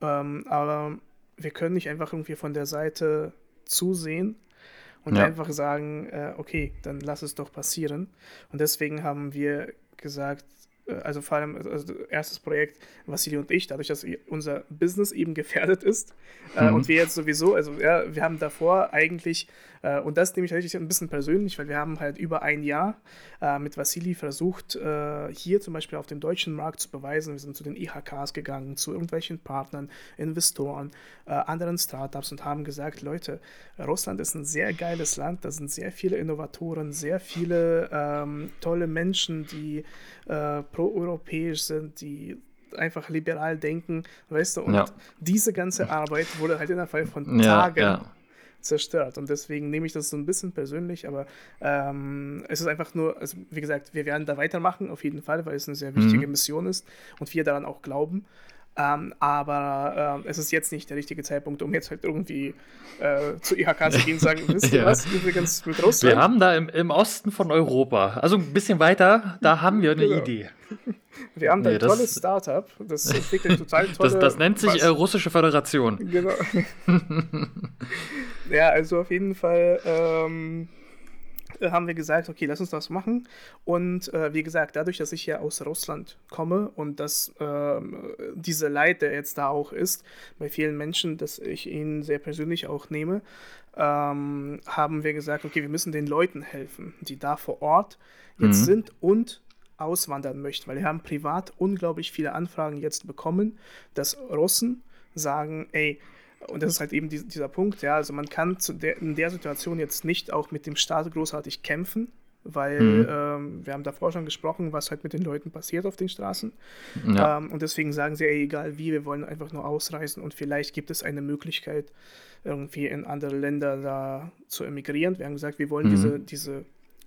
ähm, aber wir können nicht einfach irgendwie von der Seite zusehen und ja. einfach sagen, äh, okay, dann lass es doch passieren. Und deswegen haben wir gesagt, also vor allem also erstes Projekt, Vassili und ich, dadurch, dass unser Business eben gefährdet ist äh, mhm. und wir jetzt sowieso, also ja, wir haben davor eigentlich äh, und das nehme ich tatsächlich ein bisschen persönlich, weil wir haben halt über ein Jahr äh, mit Vassili versucht, äh, hier zum Beispiel auf dem deutschen Markt zu beweisen. Wir sind zu den IHKs gegangen, zu irgendwelchen Partnern, Investoren, äh, anderen Startups und haben gesagt, Leute, Russland ist ein sehr geiles Land, da sind sehr viele Innovatoren, sehr viele ähm, tolle Menschen, die äh, pro-europäisch sind, die einfach liberal denken, weißt du, und ja. diese ganze Arbeit wurde halt innerhalb von Tagen ja, ja zerstört. Und deswegen nehme ich das so ein bisschen persönlich, aber ähm, es ist einfach nur, also wie gesagt, wir werden da weitermachen, auf jeden Fall, weil es eine sehr wichtige mhm. Mission ist und wir daran auch glauben. Ähm, aber äh, es ist jetzt nicht der richtige Zeitpunkt, um jetzt halt irgendwie äh, zu IHK zu gehen und sagen, wisst ihr ja. was, übrigens mit Russland. Wir haben da im, im, Osten von Europa, also ein bisschen weiter, da haben wir eine genau. Idee. Wir haben da nee, ein tolles Startup, das entwickelt total tolle... Das, das nennt sich äh, Russische Föderation. Genau. ja, also auf jeden Fall ähm, haben wir gesagt, okay, lass uns das machen. Und äh, wie gesagt, dadurch, dass ich ja aus Russland komme und dass äh, diese Leid, der jetzt da auch ist, bei vielen Menschen, dass ich ihn sehr persönlich auch nehme, ähm, haben wir gesagt, okay, wir müssen den Leuten helfen, die da vor Ort jetzt mhm. sind und auswandern möchten, weil wir haben privat unglaublich viele Anfragen jetzt bekommen, dass Russen sagen, ey, und das ist halt eben dieser Punkt, ja, also man kann der, in der Situation jetzt nicht auch mit dem Staat großartig kämpfen, weil mhm. ähm, wir haben davor schon gesprochen, was halt mit den Leuten passiert auf den Straßen. Ja. Ähm, und deswegen sagen sie, ey, egal wie, wir wollen einfach nur ausreisen und vielleicht gibt es eine Möglichkeit, irgendwie in andere Länder da zu emigrieren. Wir haben gesagt, wir wollen mhm. diese, diese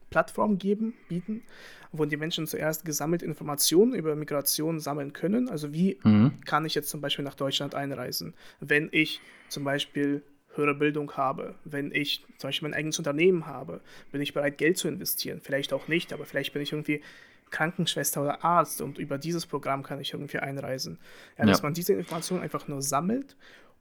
Plattform geben, bieten, wo die Menschen zuerst gesammelt Informationen über Migration sammeln können. Also wie mhm. kann ich jetzt zum Beispiel nach Deutschland einreisen, wenn ich zum Beispiel höhere Bildung habe, wenn ich zum Beispiel mein eigenes Unternehmen habe, bin ich bereit, Geld zu investieren. Vielleicht auch nicht, aber vielleicht bin ich irgendwie Krankenschwester oder Arzt und über dieses Programm kann ich irgendwie einreisen. Ja, dass ja. man diese Informationen einfach nur sammelt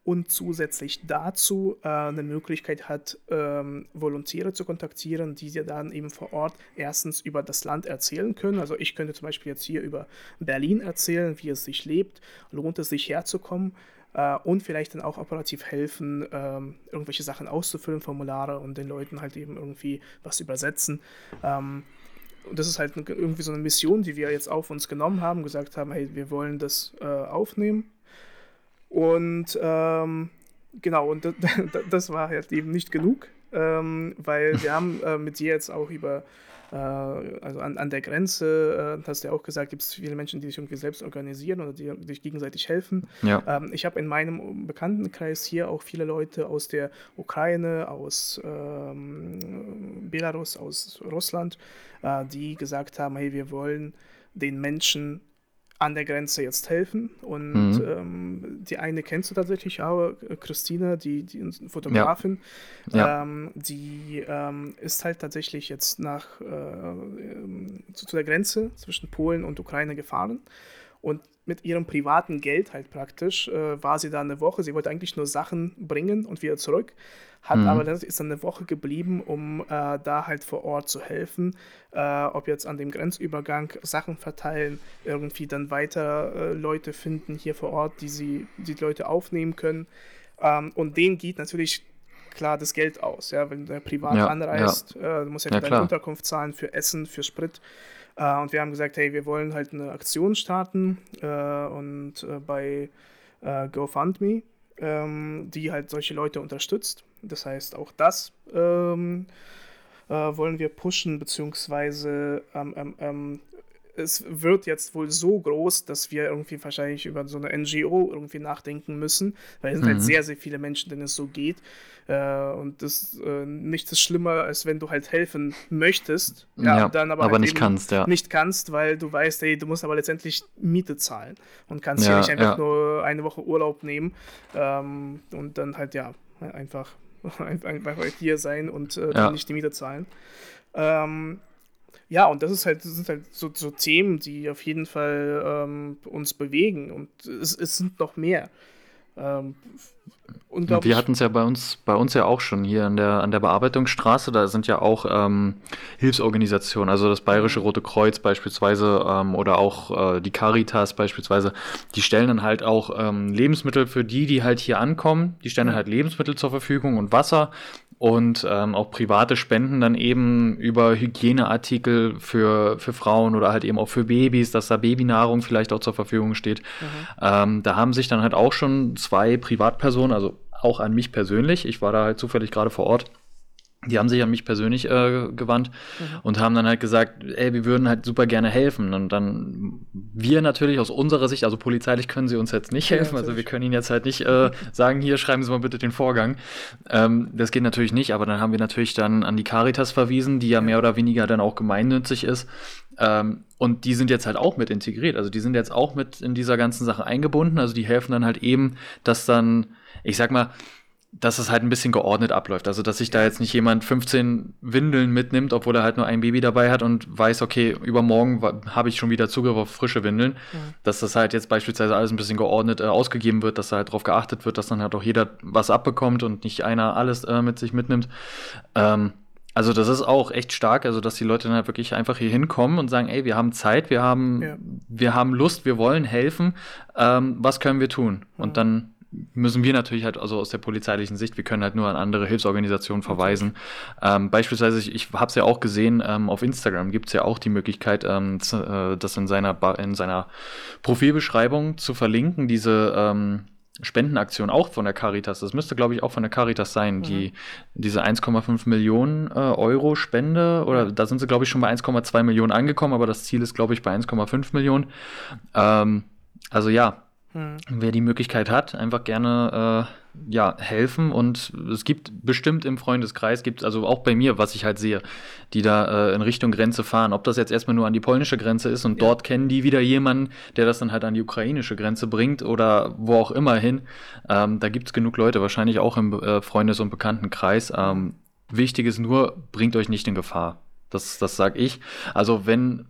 und zusätzlich dazu äh, eine Möglichkeit hat, ähm, Volontäre zu kontaktieren, die dir dann eben vor Ort erstens über das Land erzählen können. Also ich könnte zum Beispiel jetzt hier über Berlin erzählen, wie es sich lebt, lohnt es sich herzukommen äh, und vielleicht dann auch operativ helfen, ähm, irgendwelche Sachen auszufüllen, Formulare und den Leuten halt eben irgendwie was übersetzen. Ähm, und das ist halt irgendwie so eine Mission, die wir jetzt auf uns genommen haben, gesagt haben, hey, wir wollen das äh, aufnehmen und ähm, genau, und das, war halt eben nicht genug, ähm, weil wir haben äh, mit dir jetzt auch über, äh, also an, an der Grenze, äh, hast du ja auch gesagt, gibt es viele Menschen, die sich irgendwie selbst organisieren oder die sich gegenseitig helfen. Ja. Ähm, ich habe in meinem Bekanntenkreis hier auch viele Leute aus der Ukraine, aus ähm, Belarus, aus Russland, äh, die gesagt haben, hey, wir wollen den Menschen an der Grenze jetzt helfen. Und mhm. ähm, die eine kennst du tatsächlich auch, äh, Christina, die, die Fotografin. Ja. Ja. Ähm, die ähm, ist halt tatsächlich jetzt nach äh, ähm, zu, zu, der Grenze zwischen Polen und Ukraine gefahren. Und mit ihrem privaten Geld halt praktisch äh, war sie da eine Woche. Sie wollte eigentlich nur Sachen bringen und wieder zurück hat mhm. aber das ist dann eine Woche geblieben, um äh, da halt vor Ort zu helfen, äh, ob jetzt an dem Grenzübergang Sachen verteilen, irgendwie dann weiter äh, Leute finden hier vor Ort, die sie die Leute aufnehmen können. Ähm, und denen geht natürlich klar das Geld aus, ja, wenn du privat ja, anreist, ja. Äh, du musst ja, ja deine Unterkunft zahlen für Essen, für Sprit. Äh, und wir haben gesagt, hey, wir wollen halt eine Aktion starten äh, und bei GoFundMe ähm, die halt solche Leute unterstützt. Das heißt, auch das ähm, äh, wollen wir pushen, beziehungsweise ähm, ähm, ähm, es wird jetzt wohl so groß, dass wir irgendwie wahrscheinlich über so eine NGO irgendwie nachdenken müssen, weil es mhm. sind halt mhm. sehr, sehr viele Menschen, denen es so geht. Äh, und das äh, nichts ist schlimmer, als wenn du halt helfen möchtest, ja, ja dann aber, aber halt nicht kannst, ja. Nicht kannst, weil du weißt, ey, du musst aber letztendlich Miete zahlen und kannst ja, hier nicht einfach nur eine Woche Urlaub nehmen ähm, und dann halt ja einfach einfach hier sein und äh, nicht die Miete zahlen. Ähm, ja, und das ist halt, das sind halt so, so Themen, die auf jeden Fall ähm, uns bewegen und es, es sind noch mehr. Ähm, wir hatten es ja bei uns, bei uns ja auch schon hier an der, an der Bearbeitungsstraße, da sind ja auch ähm, Hilfsorganisationen, also das Bayerische. Rote Kreuz beispielsweise ähm, oder auch äh, die Caritas beispielsweise, die stellen dann halt auch ähm, Lebensmittel für die, die halt hier ankommen, die stellen halt Lebensmittel zur Verfügung und Wasser und ähm, auch private Spenden dann eben über Hygieneartikel für, für Frauen oder halt eben auch für Babys, dass da Babynahrung vielleicht auch zur Verfügung steht. Mhm. Ähm, da haben sich dann halt auch schon zwei Privatpersonen, also auch an mich persönlich, ich war da halt zufällig gerade vor Ort, die haben sich an mich persönlich äh, gewandt mhm. und haben dann halt gesagt, ey, wir würden halt super gerne helfen. Und dann wir natürlich aus unserer Sicht, also polizeilich können sie uns jetzt nicht helfen, ja, also wir können ihnen jetzt halt nicht äh, sagen, hier schreiben Sie mal bitte den Vorgang. Ähm, das geht natürlich nicht, aber dann haben wir natürlich dann an die Caritas verwiesen, die ja, ja. mehr oder weniger dann auch gemeinnützig ist. Ähm, und die sind jetzt halt auch mit integriert, also die sind jetzt auch mit in dieser ganzen Sache eingebunden, also die helfen dann halt eben, dass dann, ich sag mal, dass es halt ein bisschen geordnet abläuft. Also, dass sich da jetzt nicht jemand 15 Windeln mitnimmt, obwohl er halt nur ein Baby dabei hat und weiß, okay, übermorgen habe ich schon wieder Zugriff auf frische Windeln. Mhm. Dass das halt jetzt beispielsweise alles ein bisschen geordnet äh, ausgegeben wird, dass da halt darauf geachtet wird, dass dann halt auch jeder was abbekommt und nicht einer alles äh, mit sich mitnimmt. Ähm, also das ist auch echt stark, also dass die Leute dann halt wirklich einfach hier hinkommen und sagen, ey, wir haben Zeit, wir haben, ja. wir haben Lust, wir wollen helfen, ähm, was können wir tun? Und mhm. dann müssen wir natürlich halt also aus der polizeilichen Sicht, wir können halt nur an andere Hilfsorganisationen verweisen. Ähm, beispielsweise, ich, ich habe es ja auch gesehen, ähm, auf Instagram gibt es ja auch die Möglichkeit, ähm, zu, äh, das in seiner, in seiner Profilbeschreibung zu verlinken, diese ähm, Spendenaktion auch von der Caritas. Das müsste, glaube ich, auch von der Caritas sein, mhm. die diese 1,5 Millionen äh, Euro Spende, oder da sind sie, glaube ich, schon bei 1,2 Millionen angekommen, aber das Ziel ist, glaube ich, bei 1,5 Millionen. Ähm, also ja, hm. Wer die Möglichkeit hat, einfach gerne ja, helfen und es gibt bestimmt im Freundeskreis, gibt also auch bei mir, was ich halt sehe, die da äh, in Richtung Grenze fahren. Ob das jetzt erstmal nur an die polnische Grenze ist und ja. dort kennen die wieder jemanden, der das dann halt an die ukrainische Grenze bringt oder wo auch immer hin. Ähm, da gibt es genug Leute, wahrscheinlich auch im äh, Freundes- und Bekanntenkreis. Ähm, wichtig ist nur, bringt euch nicht in Gefahr. Das, das sag ich. Also wenn,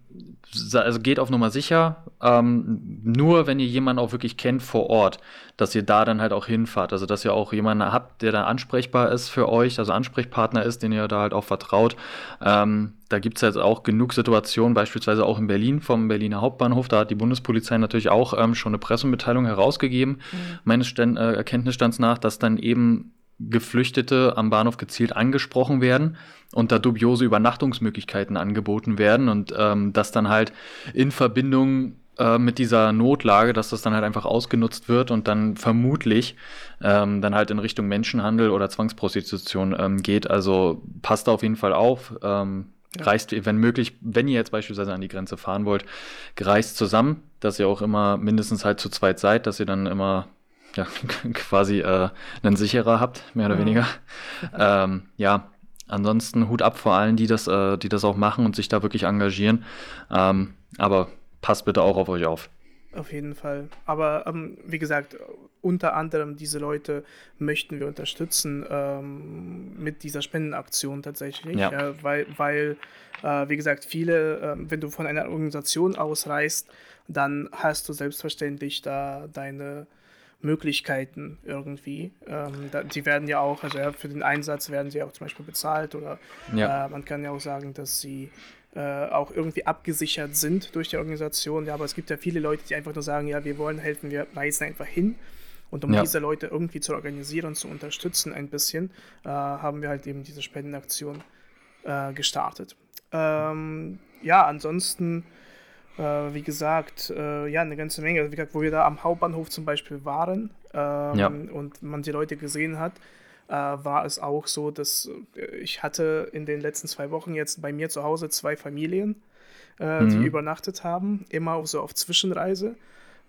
also geht auf Nummer sicher, ähm, nur wenn ihr jemanden auch wirklich kennt vor Ort, dass ihr da dann halt auch hinfahrt. Also dass ihr auch jemanden habt, der da ansprechbar ist für euch, also Ansprechpartner ist, den ihr da halt auch vertraut. Ähm, da gibt es jetzt auch genug Situationen, beispielsweise auch in Berlin vom Berliner Hauptbahnhof. Da hat die Bundespolizei natürlich auch ähm, schon eine Pressemitteilung herausgegeben, mhm. meines Ständ, äh, Erkenntnisstands nach, dass dann eben Geflüchtete am Bahnhof gezielt angesprochen werden und da dubiose Übernachtungsmöglichkeiten angeboten werden und ähm, das dann halt in Verbindung äh, mit dieser Notlage, dass das dann halt einfach ausgenutzt wird und dann vermutlich ähm, dann halt in Richtung Menschenhandel oder Zwangsprostitution ähm, geht. Also passt da auf jeden Fall auf. Ähm, ja. Reist, wenn möglich, wenn ihr jetzt beispielsweise an die Grenze fahren wollt, reist zusammen, dass ihr auch immer mindestens halt zu zweit seid, dass ihr dann immer ja, quasi äh, einen Sicherer habt, mehr oder ja. weniger. ähm, ja, ansonsten Hut ab vor allen, die das, äh, die das auch machen und sich da wirklich engagieren. Ähm, aber passt bitte auch auf euch auf. Auf jeden Fall. Aber ähm, wie gesagt, unter anderem diese Leute möchten wir unterstützen ähm, mit dieser Spendenaktion tatsächlich, ja. äh, weil, weil äh, wie gesagt, viele, äh, wenn du von einer Organisation ausreist, dann hast du selbstverständlich da deine Möglichkeiten irgendwie. Ähm, da, die werden ja auch, also ja, für den Einsatz werden sie auch zum Beispiel bezahlt oder ja. äh, man kann ja auch sagen, dass sie äh, auch irgendwie abgesichert sind durch die Organisation. Ja, aber es gibt ja viele Leute, die einfach nur sagen, ja, wir wollen helfen, wir reisen einfach hin. Und um ja. diese Leute irgendwie zu organisieren und zu unterstützen ein bisschen, äh, haben wir halt eben diese Spendenaktion äh, gestartet. Ähm, ja, ansonsten äh, wie gesagt, äh, ja, eine ganze Menge. Also, wie gesagt, wo wir da am Hauptbahnhof zum Beispiel waren ähm, ja. und man die Leute gesehen hat, äh, war es auch so, dass äh, ich hatte in den letzten zwei Wochen jetzt bei mir zu Hause zwei Familien, äh, mhm. die übernachtet haben, immer so auf Zwischenreise.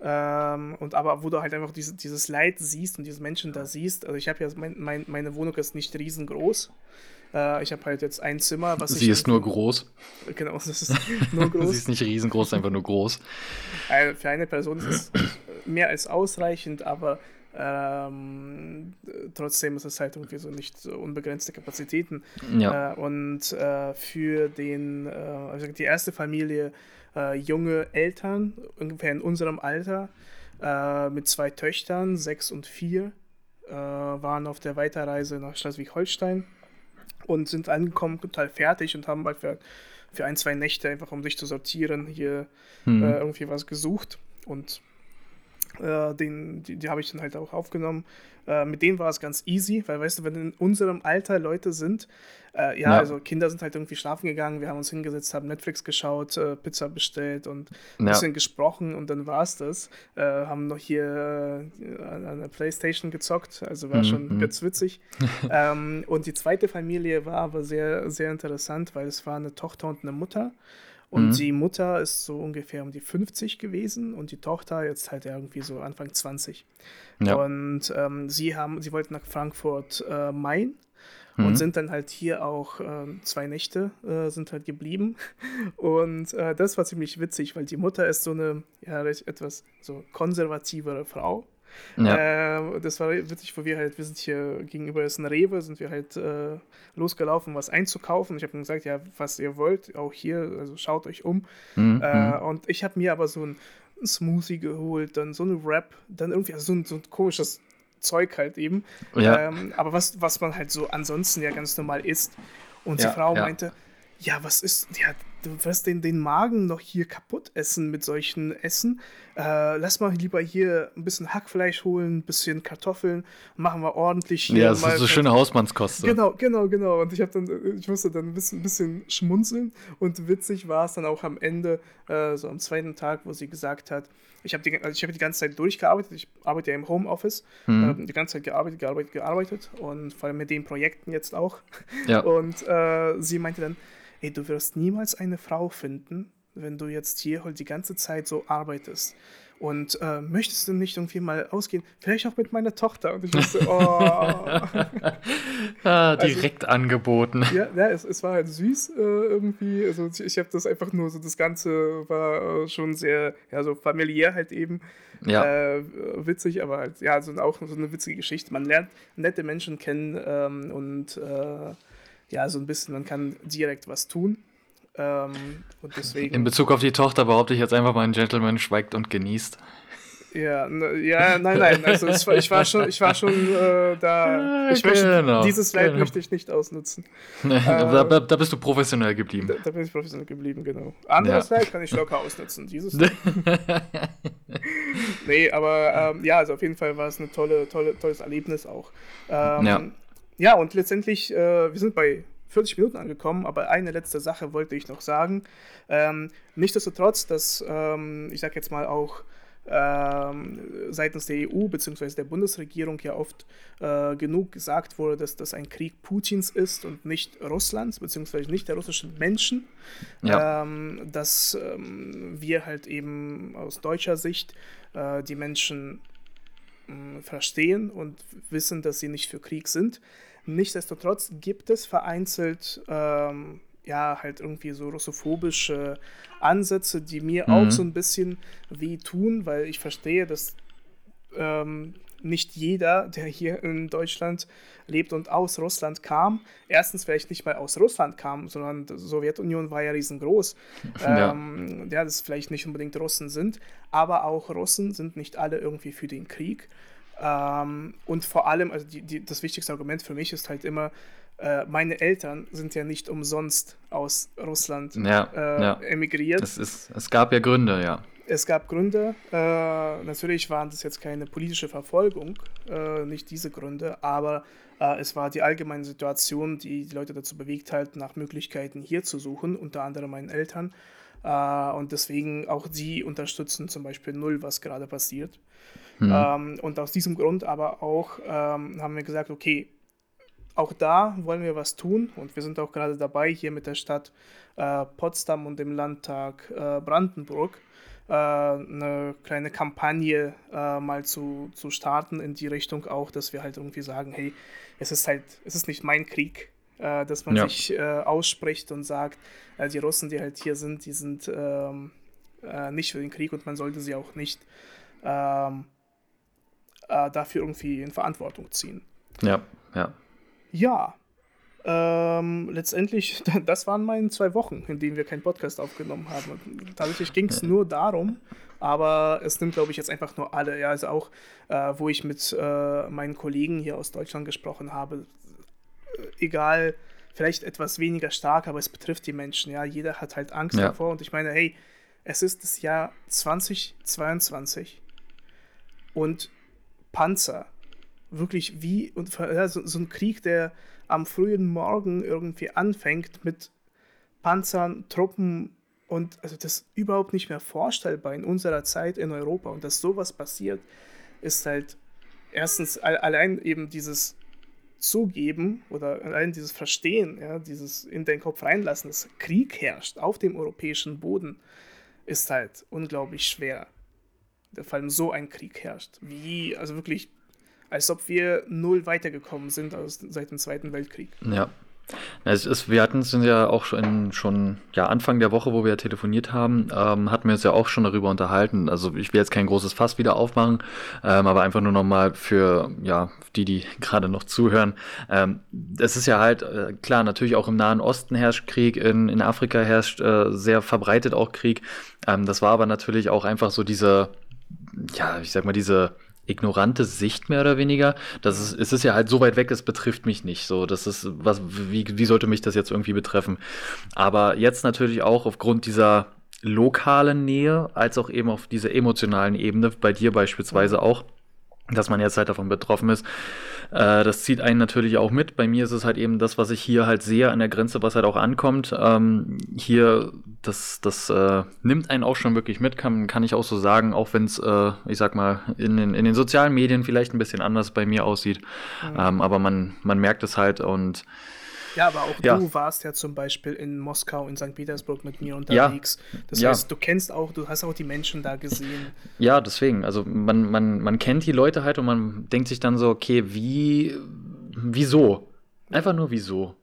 Ähm, und aber wo du halt einfach diese, dieses Leid siehst und diese Menschen da siehst, also ich habe ja, mein, mein, meine Wohnung ist nicht riesengroß. Äh, ich habe halt jetzt ein Zimmer, was Sie ist nur groß. Genau, das ist nur groß. Sie ist nicht riesengroß, einfach nur groß. Also für eine Person ist es mehr als ausreichend, aber ähm, trotzdem ist es halt irgendwie so nicht so unbegrenzte Kapazitäten. Ja. Äh, und äh, für den, äh, also die erste Familie, äh, junge Eltern, ungefähr in unserem Alter, äh, mit zwei Töchtern, sechs und vier, waren auf der Weiterreise nach Schleswig-Holstein und sind angekommen, total fertig und haben halt für, für ein, zwei Nächte einfach, um sich zu sortieren, hier mhm. äh, irgendwie was gesucht. Und äh, den, die, die habe ich dann halt auch aufgenommen. Äh, mit denen war es ganz easy, weil weißt du, wenn in unserem Alter Leute sind, äh, ja, ja, also Kinder sind halt irgendwie schlafen gegangen, wir haben uns hingesetzt, haben Netflix geschaut, äh, Pizza bestellt und ein ja. bisschen gesprochen und dann war es das. Äh, haben noch hier an der Playstation gezockt, also war mhm. schon mhm. ganz witzig. ähm, und die zweite Familie war aber sehr, sehr interessant, weil es war eine Tochter und eine Mutter. Und mhm. die Mutter ist so ungefähr um die 50 gewesen und die Tochter jetzt halt irgendwie so Anfang 20. Ja. Und ähm, sie haben, sie wollten nach Frankfurt äh, Main mhm. und sind dann halt hier auch äh, zwei Nächte äh, sind halt geblieben. Und äh, das war ziemlich witzig, weil die Mutter ist so eine ja, etwas so konservativere Frau. Ja. Äh, das war witzig, wo wir halt, wir sind hier gegenüber ist ein Rewe, sind wir halt äh, losgelaufen, was einzukaufen. Ich habe gesagt, ja, was ihr wollt, auch hier, also schaut euch um. Mhm. Äh, mhm. und ich habe mir aber so ein, Smoothie geholt, dann so ein Wrap, dann irgendwie also so, ein, so ein komisches Zeug halt eben. Ja. Ähm, aber was, was man halt so ansonsten ja ganz normal isst. Und ja, die Frau meinte, ja, was ist, ja, du wirst den, den Magen noch hier kaputt essen mit solchen Essen. Äh, lass mal lieber hier ein bisschen Hackfleisch holen, ein bisschen Kartoffeln, machen wir ordentlich hier. Ja, das ist so schöne Hausmannskost. Genau, genau, genau. Und ich habe dann, ich musste dann ein bisschen, ein bisschen schmunzeln und witzig war es dann auch am Ende, äh, so am zweiten Tag, wo sie gesagt hat, ich habe die, also ich hab die ganze Zeit durchgearbeitet, ich arbeite ja im Homeoffice, mhm. äh, die ganze Zeit gearbeitet, gearbeitet, gearbeitet und vor allem mit den Projekten jetzt auch. Ja. Und äh, sie meinte dann, ey, du wirst niemals eine Frau finden, wenn du jetzt hier halt die ganze Zeit so arbeitest und äh, möchtest du nicht irgendwie mal ausgehen? Vielleicht auch mit meiner Tochter. Und ich wusste, oh. ah, direkt also, angeboten. Ja, ja es, es war halt süß äh, irgendwie. Also ich, ich habe das einfach nur so, das Ganze war äh, schon sehr, ja, so familiär halt eben. Ja. Äh, witzig, aber halt, ja, so, auch so eine witzige Geschichte. Man lernt nette Menschen kennen ähm, und äh, ja, so ein bisschen, man kann direkt was tun. Ähm, und deswegen. In Bezug auf die Tochter behaupte ich jetzt einfach mal, ein Gentleman schweigt und genießt. Ja, ja, nein, nein. Also war, ich war schon, ich war schon äh, da. Ich möchte, genau. Dieses Leid genau. möchte ich nicht ausnutzen. Nee, äh, da, da, bist du professionell geblieben. Da, da bin ich professionell geblieben, genau. Anderes ja. Leid kann ich locker ausnutzen. Dieses. nee, aber ähm, ja, also auf jeden Fall war es ein tolle, tolle, tolles Erlebnis auch. Ähm, ja. Ja, und letztendlich, äh, wir sind bei 40 Minuten angekommen, aber eine letzte Sache wollte ich noch sagen. Ähm, nichtsdestotrotz, dass ähm, ich sage jetzt mal auch ähm, seitens der EU bzw. der Bundesregierung ja oft äh, genug gesagt wurde, dass das ein Krieg Putins ist und nicht Russlands bzw. nicht der russischen Menschen, ja. ähm, dass ähm, wir halt eben aus deutscher Sicht äh, die Menschen äh, verstehen und wissen, dass sie nicht für Krieg sind. Nichtsdestotrotz gibt es vereinzelt ähm, ja halt irgendwie so russophobische Ansätze, die mir mhm. auch so ein bisschen weh tun, weil ich verstehe, dass ähm, nicht jeder, der hier in Deutschland lebt und aus Russland kam, erstens vielleicht nicht mal aus Russland kam, sondern die Sowjetunion war ja riesengroß. Ja. Ähm, ja, dass vielleicht nicht unbedingt Russen sind, aber auch Russen sind nicht alle irgendwie für den Krieg. Ähm, und vor allem, also die, die, das wichtigste Argument für mich ist halt immer, äh, meine Eltern sind ja nicht umsonst aus Russland ja, äh, ja. emigriert. Es, ist, es gab ja Gründe, ja. Es gab Gründe. Äh, natürlich waren das jetzt keine politische Verfolgung, äh, nicht diese Gründe, aber äh, es war die allgemeine Situation, die die Leute dazu bewegt hat, nach Möglichkeiten hier zu suchen, unter anderem meinen Eltern. Äh, und deswegen auch sie unterstützen zum Beispiel null, was gerade passiert. Mhm. Ähm, und aus diesem Grund aber auch ähm, haben wir gesagt, okay, auch da wollen wir was tun und wir sind auch gerade dabei, hier mit der Stadt äh, Potsdam und dem Landtag äh, Brandenburg äh, eine kleine Kampagne äh, mal zu, zu starten in die Richtung auch, dass wir halt irgendwie sagen, hey, es ist halt, es ist nicht mein Krieg, äh, dass man ja. sich äh, ausspricht und sagt, die Russen, die halt hier sind, die sind ähm, nicht für den Krieg und man sollte sie auch nicht ähm, äh, dafür irgendwie in Verantwortung ziehen. Ja, ja. Ja. Ähm, letztendlich, das waren meine zwei Wochen, in denen wir keinen Podcast aufgenommen haben. tatsächlich ging es nur darum, aber es nimmt, glaube ich, jetzt einfach nur alle. Ja, also auch, äh, wo ich mit äh, meinen Kollegen hier aus Deutschland gesprochen habe, äh, egal, vielleicht etwas weniger stark, aber es betrifft die Menschen. Ja, jeder hat halt Angst ja. davor. Und ich meine, hey, es ist das Jahr 2022 und Panzer. Wirklich wie und ja, so, so, ein Krieg, der am frühen Morgen irgendwie anfängt mit Panzern, Truppen und also das überhaupt nicht mehr vorstellbar in unserer Zeit in Europa und dass sowas passiert, ist halt erstens allein eben dieses Zugeben oder allein dieses Verstehen, ja, dieses in den Kopf reinlassen, dass Krieg herrscht auf dem europäischen Boden, ist halt unglaublich schwer vor allem so ein Krieg herrscht. Wie, also wirklich, als ob wir null weitergekommen sind aus, seit dem Zweiten Weltkrieg. Ja. Es ist, wir hatten es ja auch schon, schon ja, Anfang der Woche, wo wir ja telefoniert haben, ähm, hatten wir uns ja auch schon darüber unterhalten. Also ich will jetzt kein großes Fass wieder aufmachen, ähm, aber einfach nur nochmal für ja, die, die gerade noch zuhören. Ähm, es ist ja halt äh, klar, natürlich auch im Nahen Osten herrscht Krieg, in, in Afrika herrscht äh, sehr verbreitet auch Krieg. Ähm, das war aber natürlich auch einfach so diese ja, ich sag mal, diese ignorante Sicht mehr oder weniger. Das ist, es ist ja halt so weit weg, es betrifft mich nicht. So, das ist, was, wie, wie sollte mich das jetzt irgendwie betreffen? Aber jetzt natürlich auch aufgrund dieser lokalen Nähe, als auch eben auf dieser emotionalen Ebene, bei dir beispielsweise auch, dass man jetzt halt davon betroffen ist. Äh, das zieht einen natürlich auch mit. Bei mir ist es halt eben das, was ich hier halt sehe an der Grenze, was halt auch ankommt. Ähm, hier, das, das äh, nimmt einen auch schon wirklich mit, kann, kann ich auch so sagen, auch wenn es, äh, ich sag mal, in den, in den sozialen Medien vielleicht ein bisschen anders bei mir aussieht. Mhm. Ähm, aber man, man merkt es halt und Ja, aber auch Ja. du warst ja zum Beispiel in Moskau, in St. Petersburg mit mir unterwegs. Das Ja. heißt, du kennst auch, du hast auch die Menschen da gesehen. Ja, deswegen. Also man, man, man kennt die Leute halt und man denkt sich dann so, okay, wie, wieso? Einfach nur wieso.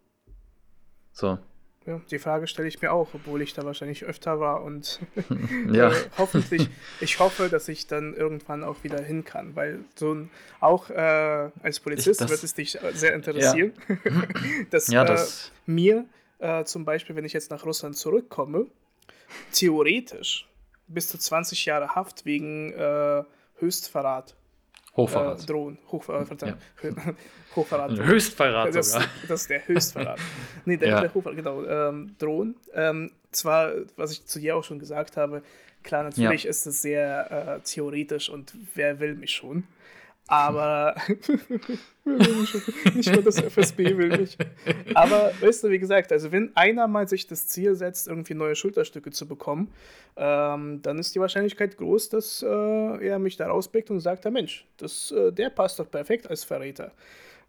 So. Ja, die Frage stelle ich mir auch, obwohl ich da wahrscheinlich öfter war und Ja. äh, hoffentlich, ich hoffe, dass ich dann irgendwann auch wieder hin kann, weil so ein, auch äh, als Polizist das- wird es dich äh, sehr interessieren, dass, Ja, äh, das- mir äh, zum Beispiel, wenn ich jetzt nach Russland zurückkomme, theoretisch bis zu 20 Jahre Haft wegen äh, Höchstverrat äh, Hochverrat. drohen. Hochver Verzeihung. Hochverrat. Höchstverrat Das, sogar. das ist der Höchstverrat. nee, der, Ja. der Hochverrat, genau. Ähm, drohen. Ähm, zwar, was ich zu dir auch schon gesagt habe, klar, natürlich Ja. ist es sehr äh, theoretisch und wer will mich schon. Aber nicht nur das FSB will mich. Aber weißt du, wie gesagt, also wenn einer mal sich das Ziel setzt, irgendwie neue Schulterstücke zu bekommen, ähm, dann ist die Wahrscheinlichkeit groß, dass äh, er mich da rauspickt und sagt, der Mensch, das, äh, der passt doch perfekt als Verräter.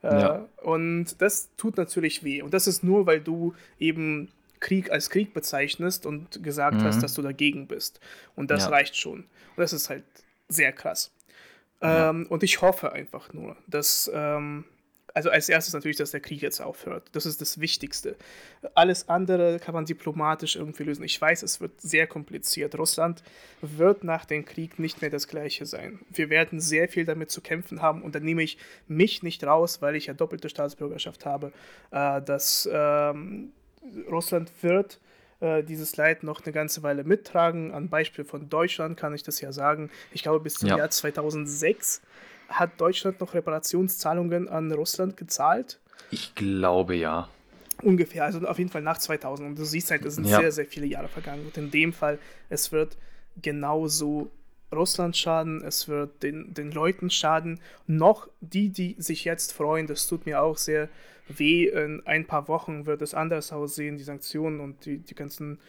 Äh, Ja. Und das tut natürlich weh. Und das ist nur, weil du eben Krieg als Krieg bezeichnest und gesagt hast, dass du dagegen bist. Und das Mhm. Ja. reicht schon. Und das ist halt sehr krass. Ähm, und ich hoffe einfach nur, dass, ähm, also als erstes natürlich, dass der Krieg jetzt aufhört. Das ist das Wichtigste. Alles andere kann man diplomatisch irgendwie lösen. Ich weiß, es wird sehr kompliziert. Russland wird nach dem Krieg nicht mehr das gleiche sein. Wir werden sehr viel damit zu kämpfen haben und dann nehme ich mich nicht raus, weil ich ja doppelte Staatsbürgerschaft habe, äh, dass ähm, Russland wird äh, dieses Leid noch eine ganze Weile mittragen. Am Beispiel von Deutschland kann ich das ja sagen. Ich glaube, bis zum Ja. Jahr 2006 hat Deutschland noch Reparationszahlungen an Russland gezahlt. Ich glaube ja. Ungefähr, also auf jeden Fall nach 2000. Und du siehst halt, es sind Ja. sehr, sehr viele Jahre vergangen. Und in dem Fall, es wird genauso Russland schaden, es wird den, den Leuten schaden. Noch die, die sich jetzt freuen, das tut mir auch sehr weh. In ein paar Wochen wird es anders aussehen. Die Sanktionen und die, die ganzen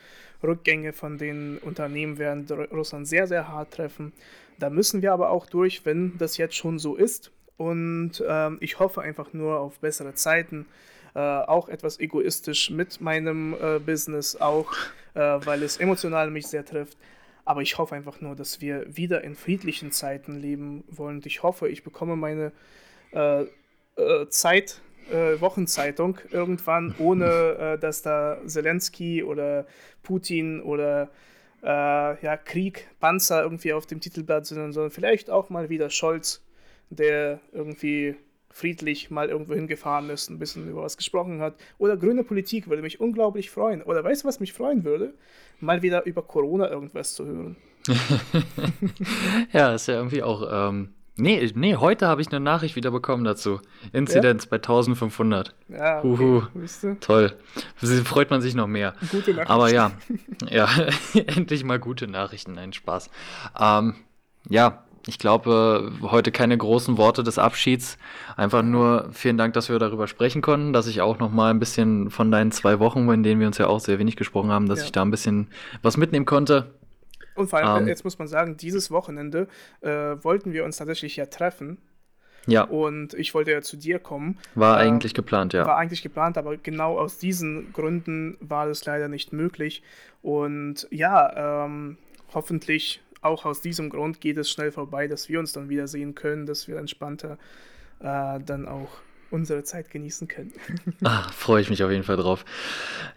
Rückgänge von den Unternehmen werden Ru- Russland sehr, sehr hart treffen. Da müssen wir aber auch durch, wenn das jetzt schon so ist. Und ähm, ich hoffe einfach nur auf bessere Zeiten. Äh, auch etwas egoistisch mit meinem äh, Business, auch äh, weil es emotional mich sehr trifft. Aber ich hoffe einfach nur, dass wir wieder in friedlichen Zeiten leben wollen. Und ich hoffe, ich bekomme meine äh, äh, Zeit, äh, Wochenzeitung irgendwann, ohne äh, dass da Zelensky oder Putin oder äh, ja, Krieg, Panzer irgendwie auf dem Titelblatt sind, sondern vielleicht auch mal wieder Scholz, der irgendwie friedlich mal irgendwo hingefahren ist, ein bisschen über was gesprochen hat. Oder grüne Politik würde mich unglaublich freuen. Oder weißt du, was mich freuen würde? Mal wieder über Corona irgendwas zu hören. Ja, ist ja irgendwie auch. Ähm, nee, nee, heute habe ich eine Nachricht wieder bekommen dazu. Inzidenz bei 1500. Ja, okay, Huhu. Toll. Freut man sich noch mehr. Gute Nachricht. Aber ja, ja, endlich mal gute Nachrichten, ein Spaß. Ähm, ja, ich glaube, heute keine großen Worte des Abschieds. Einfach nur vielen Dank, dass wir darüber sprechen konnten, dass ich auch noch mal ein bisschen von deinen zwei Wochen, in denen wir uns ja auch sehr wenig gesprochen haben, dass Ja. ich da ein bisschen was mitnehmen konnte. Und vor allem, Ähm. jetzt muss man sagen, dieses Wochenende äh, wollten wir uns tatsächlich ja treffen. Ja, Und ich wollte ja zu dir kommen. war Äh, eigentlich geplant, ja. War eigentlich geplant, aber genau aus diesen Gründen war das leider nicht möglich. Und ja, ähm, hoffentlich auch aus diesem Grund geht es schnell vorbei, dass wir uns dann wiedersehen können, dass wir entspannter äh, dann auch unsere Zeit genießen können. Ah, freue ich mich auf jeden Fall drauf.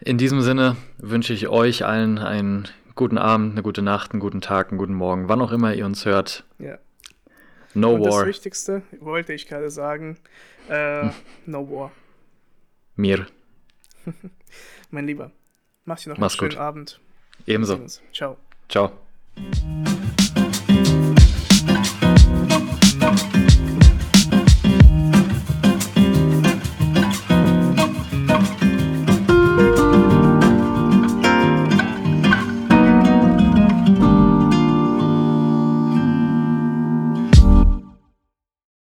In diesem Sinne wünsche ich euch allen einen guten Abend, eine gute Nacht, einen guten Tag, einen guten Morgen, wann auch immer ihr uns hört. ja. No Und das war, Wichtigste wollte ich gerade sagen: äh, No War. mir. Mein Lieber, mach dir noch Mach's einen schönen gut. Abend. Ebenso. Ciao. Ciao.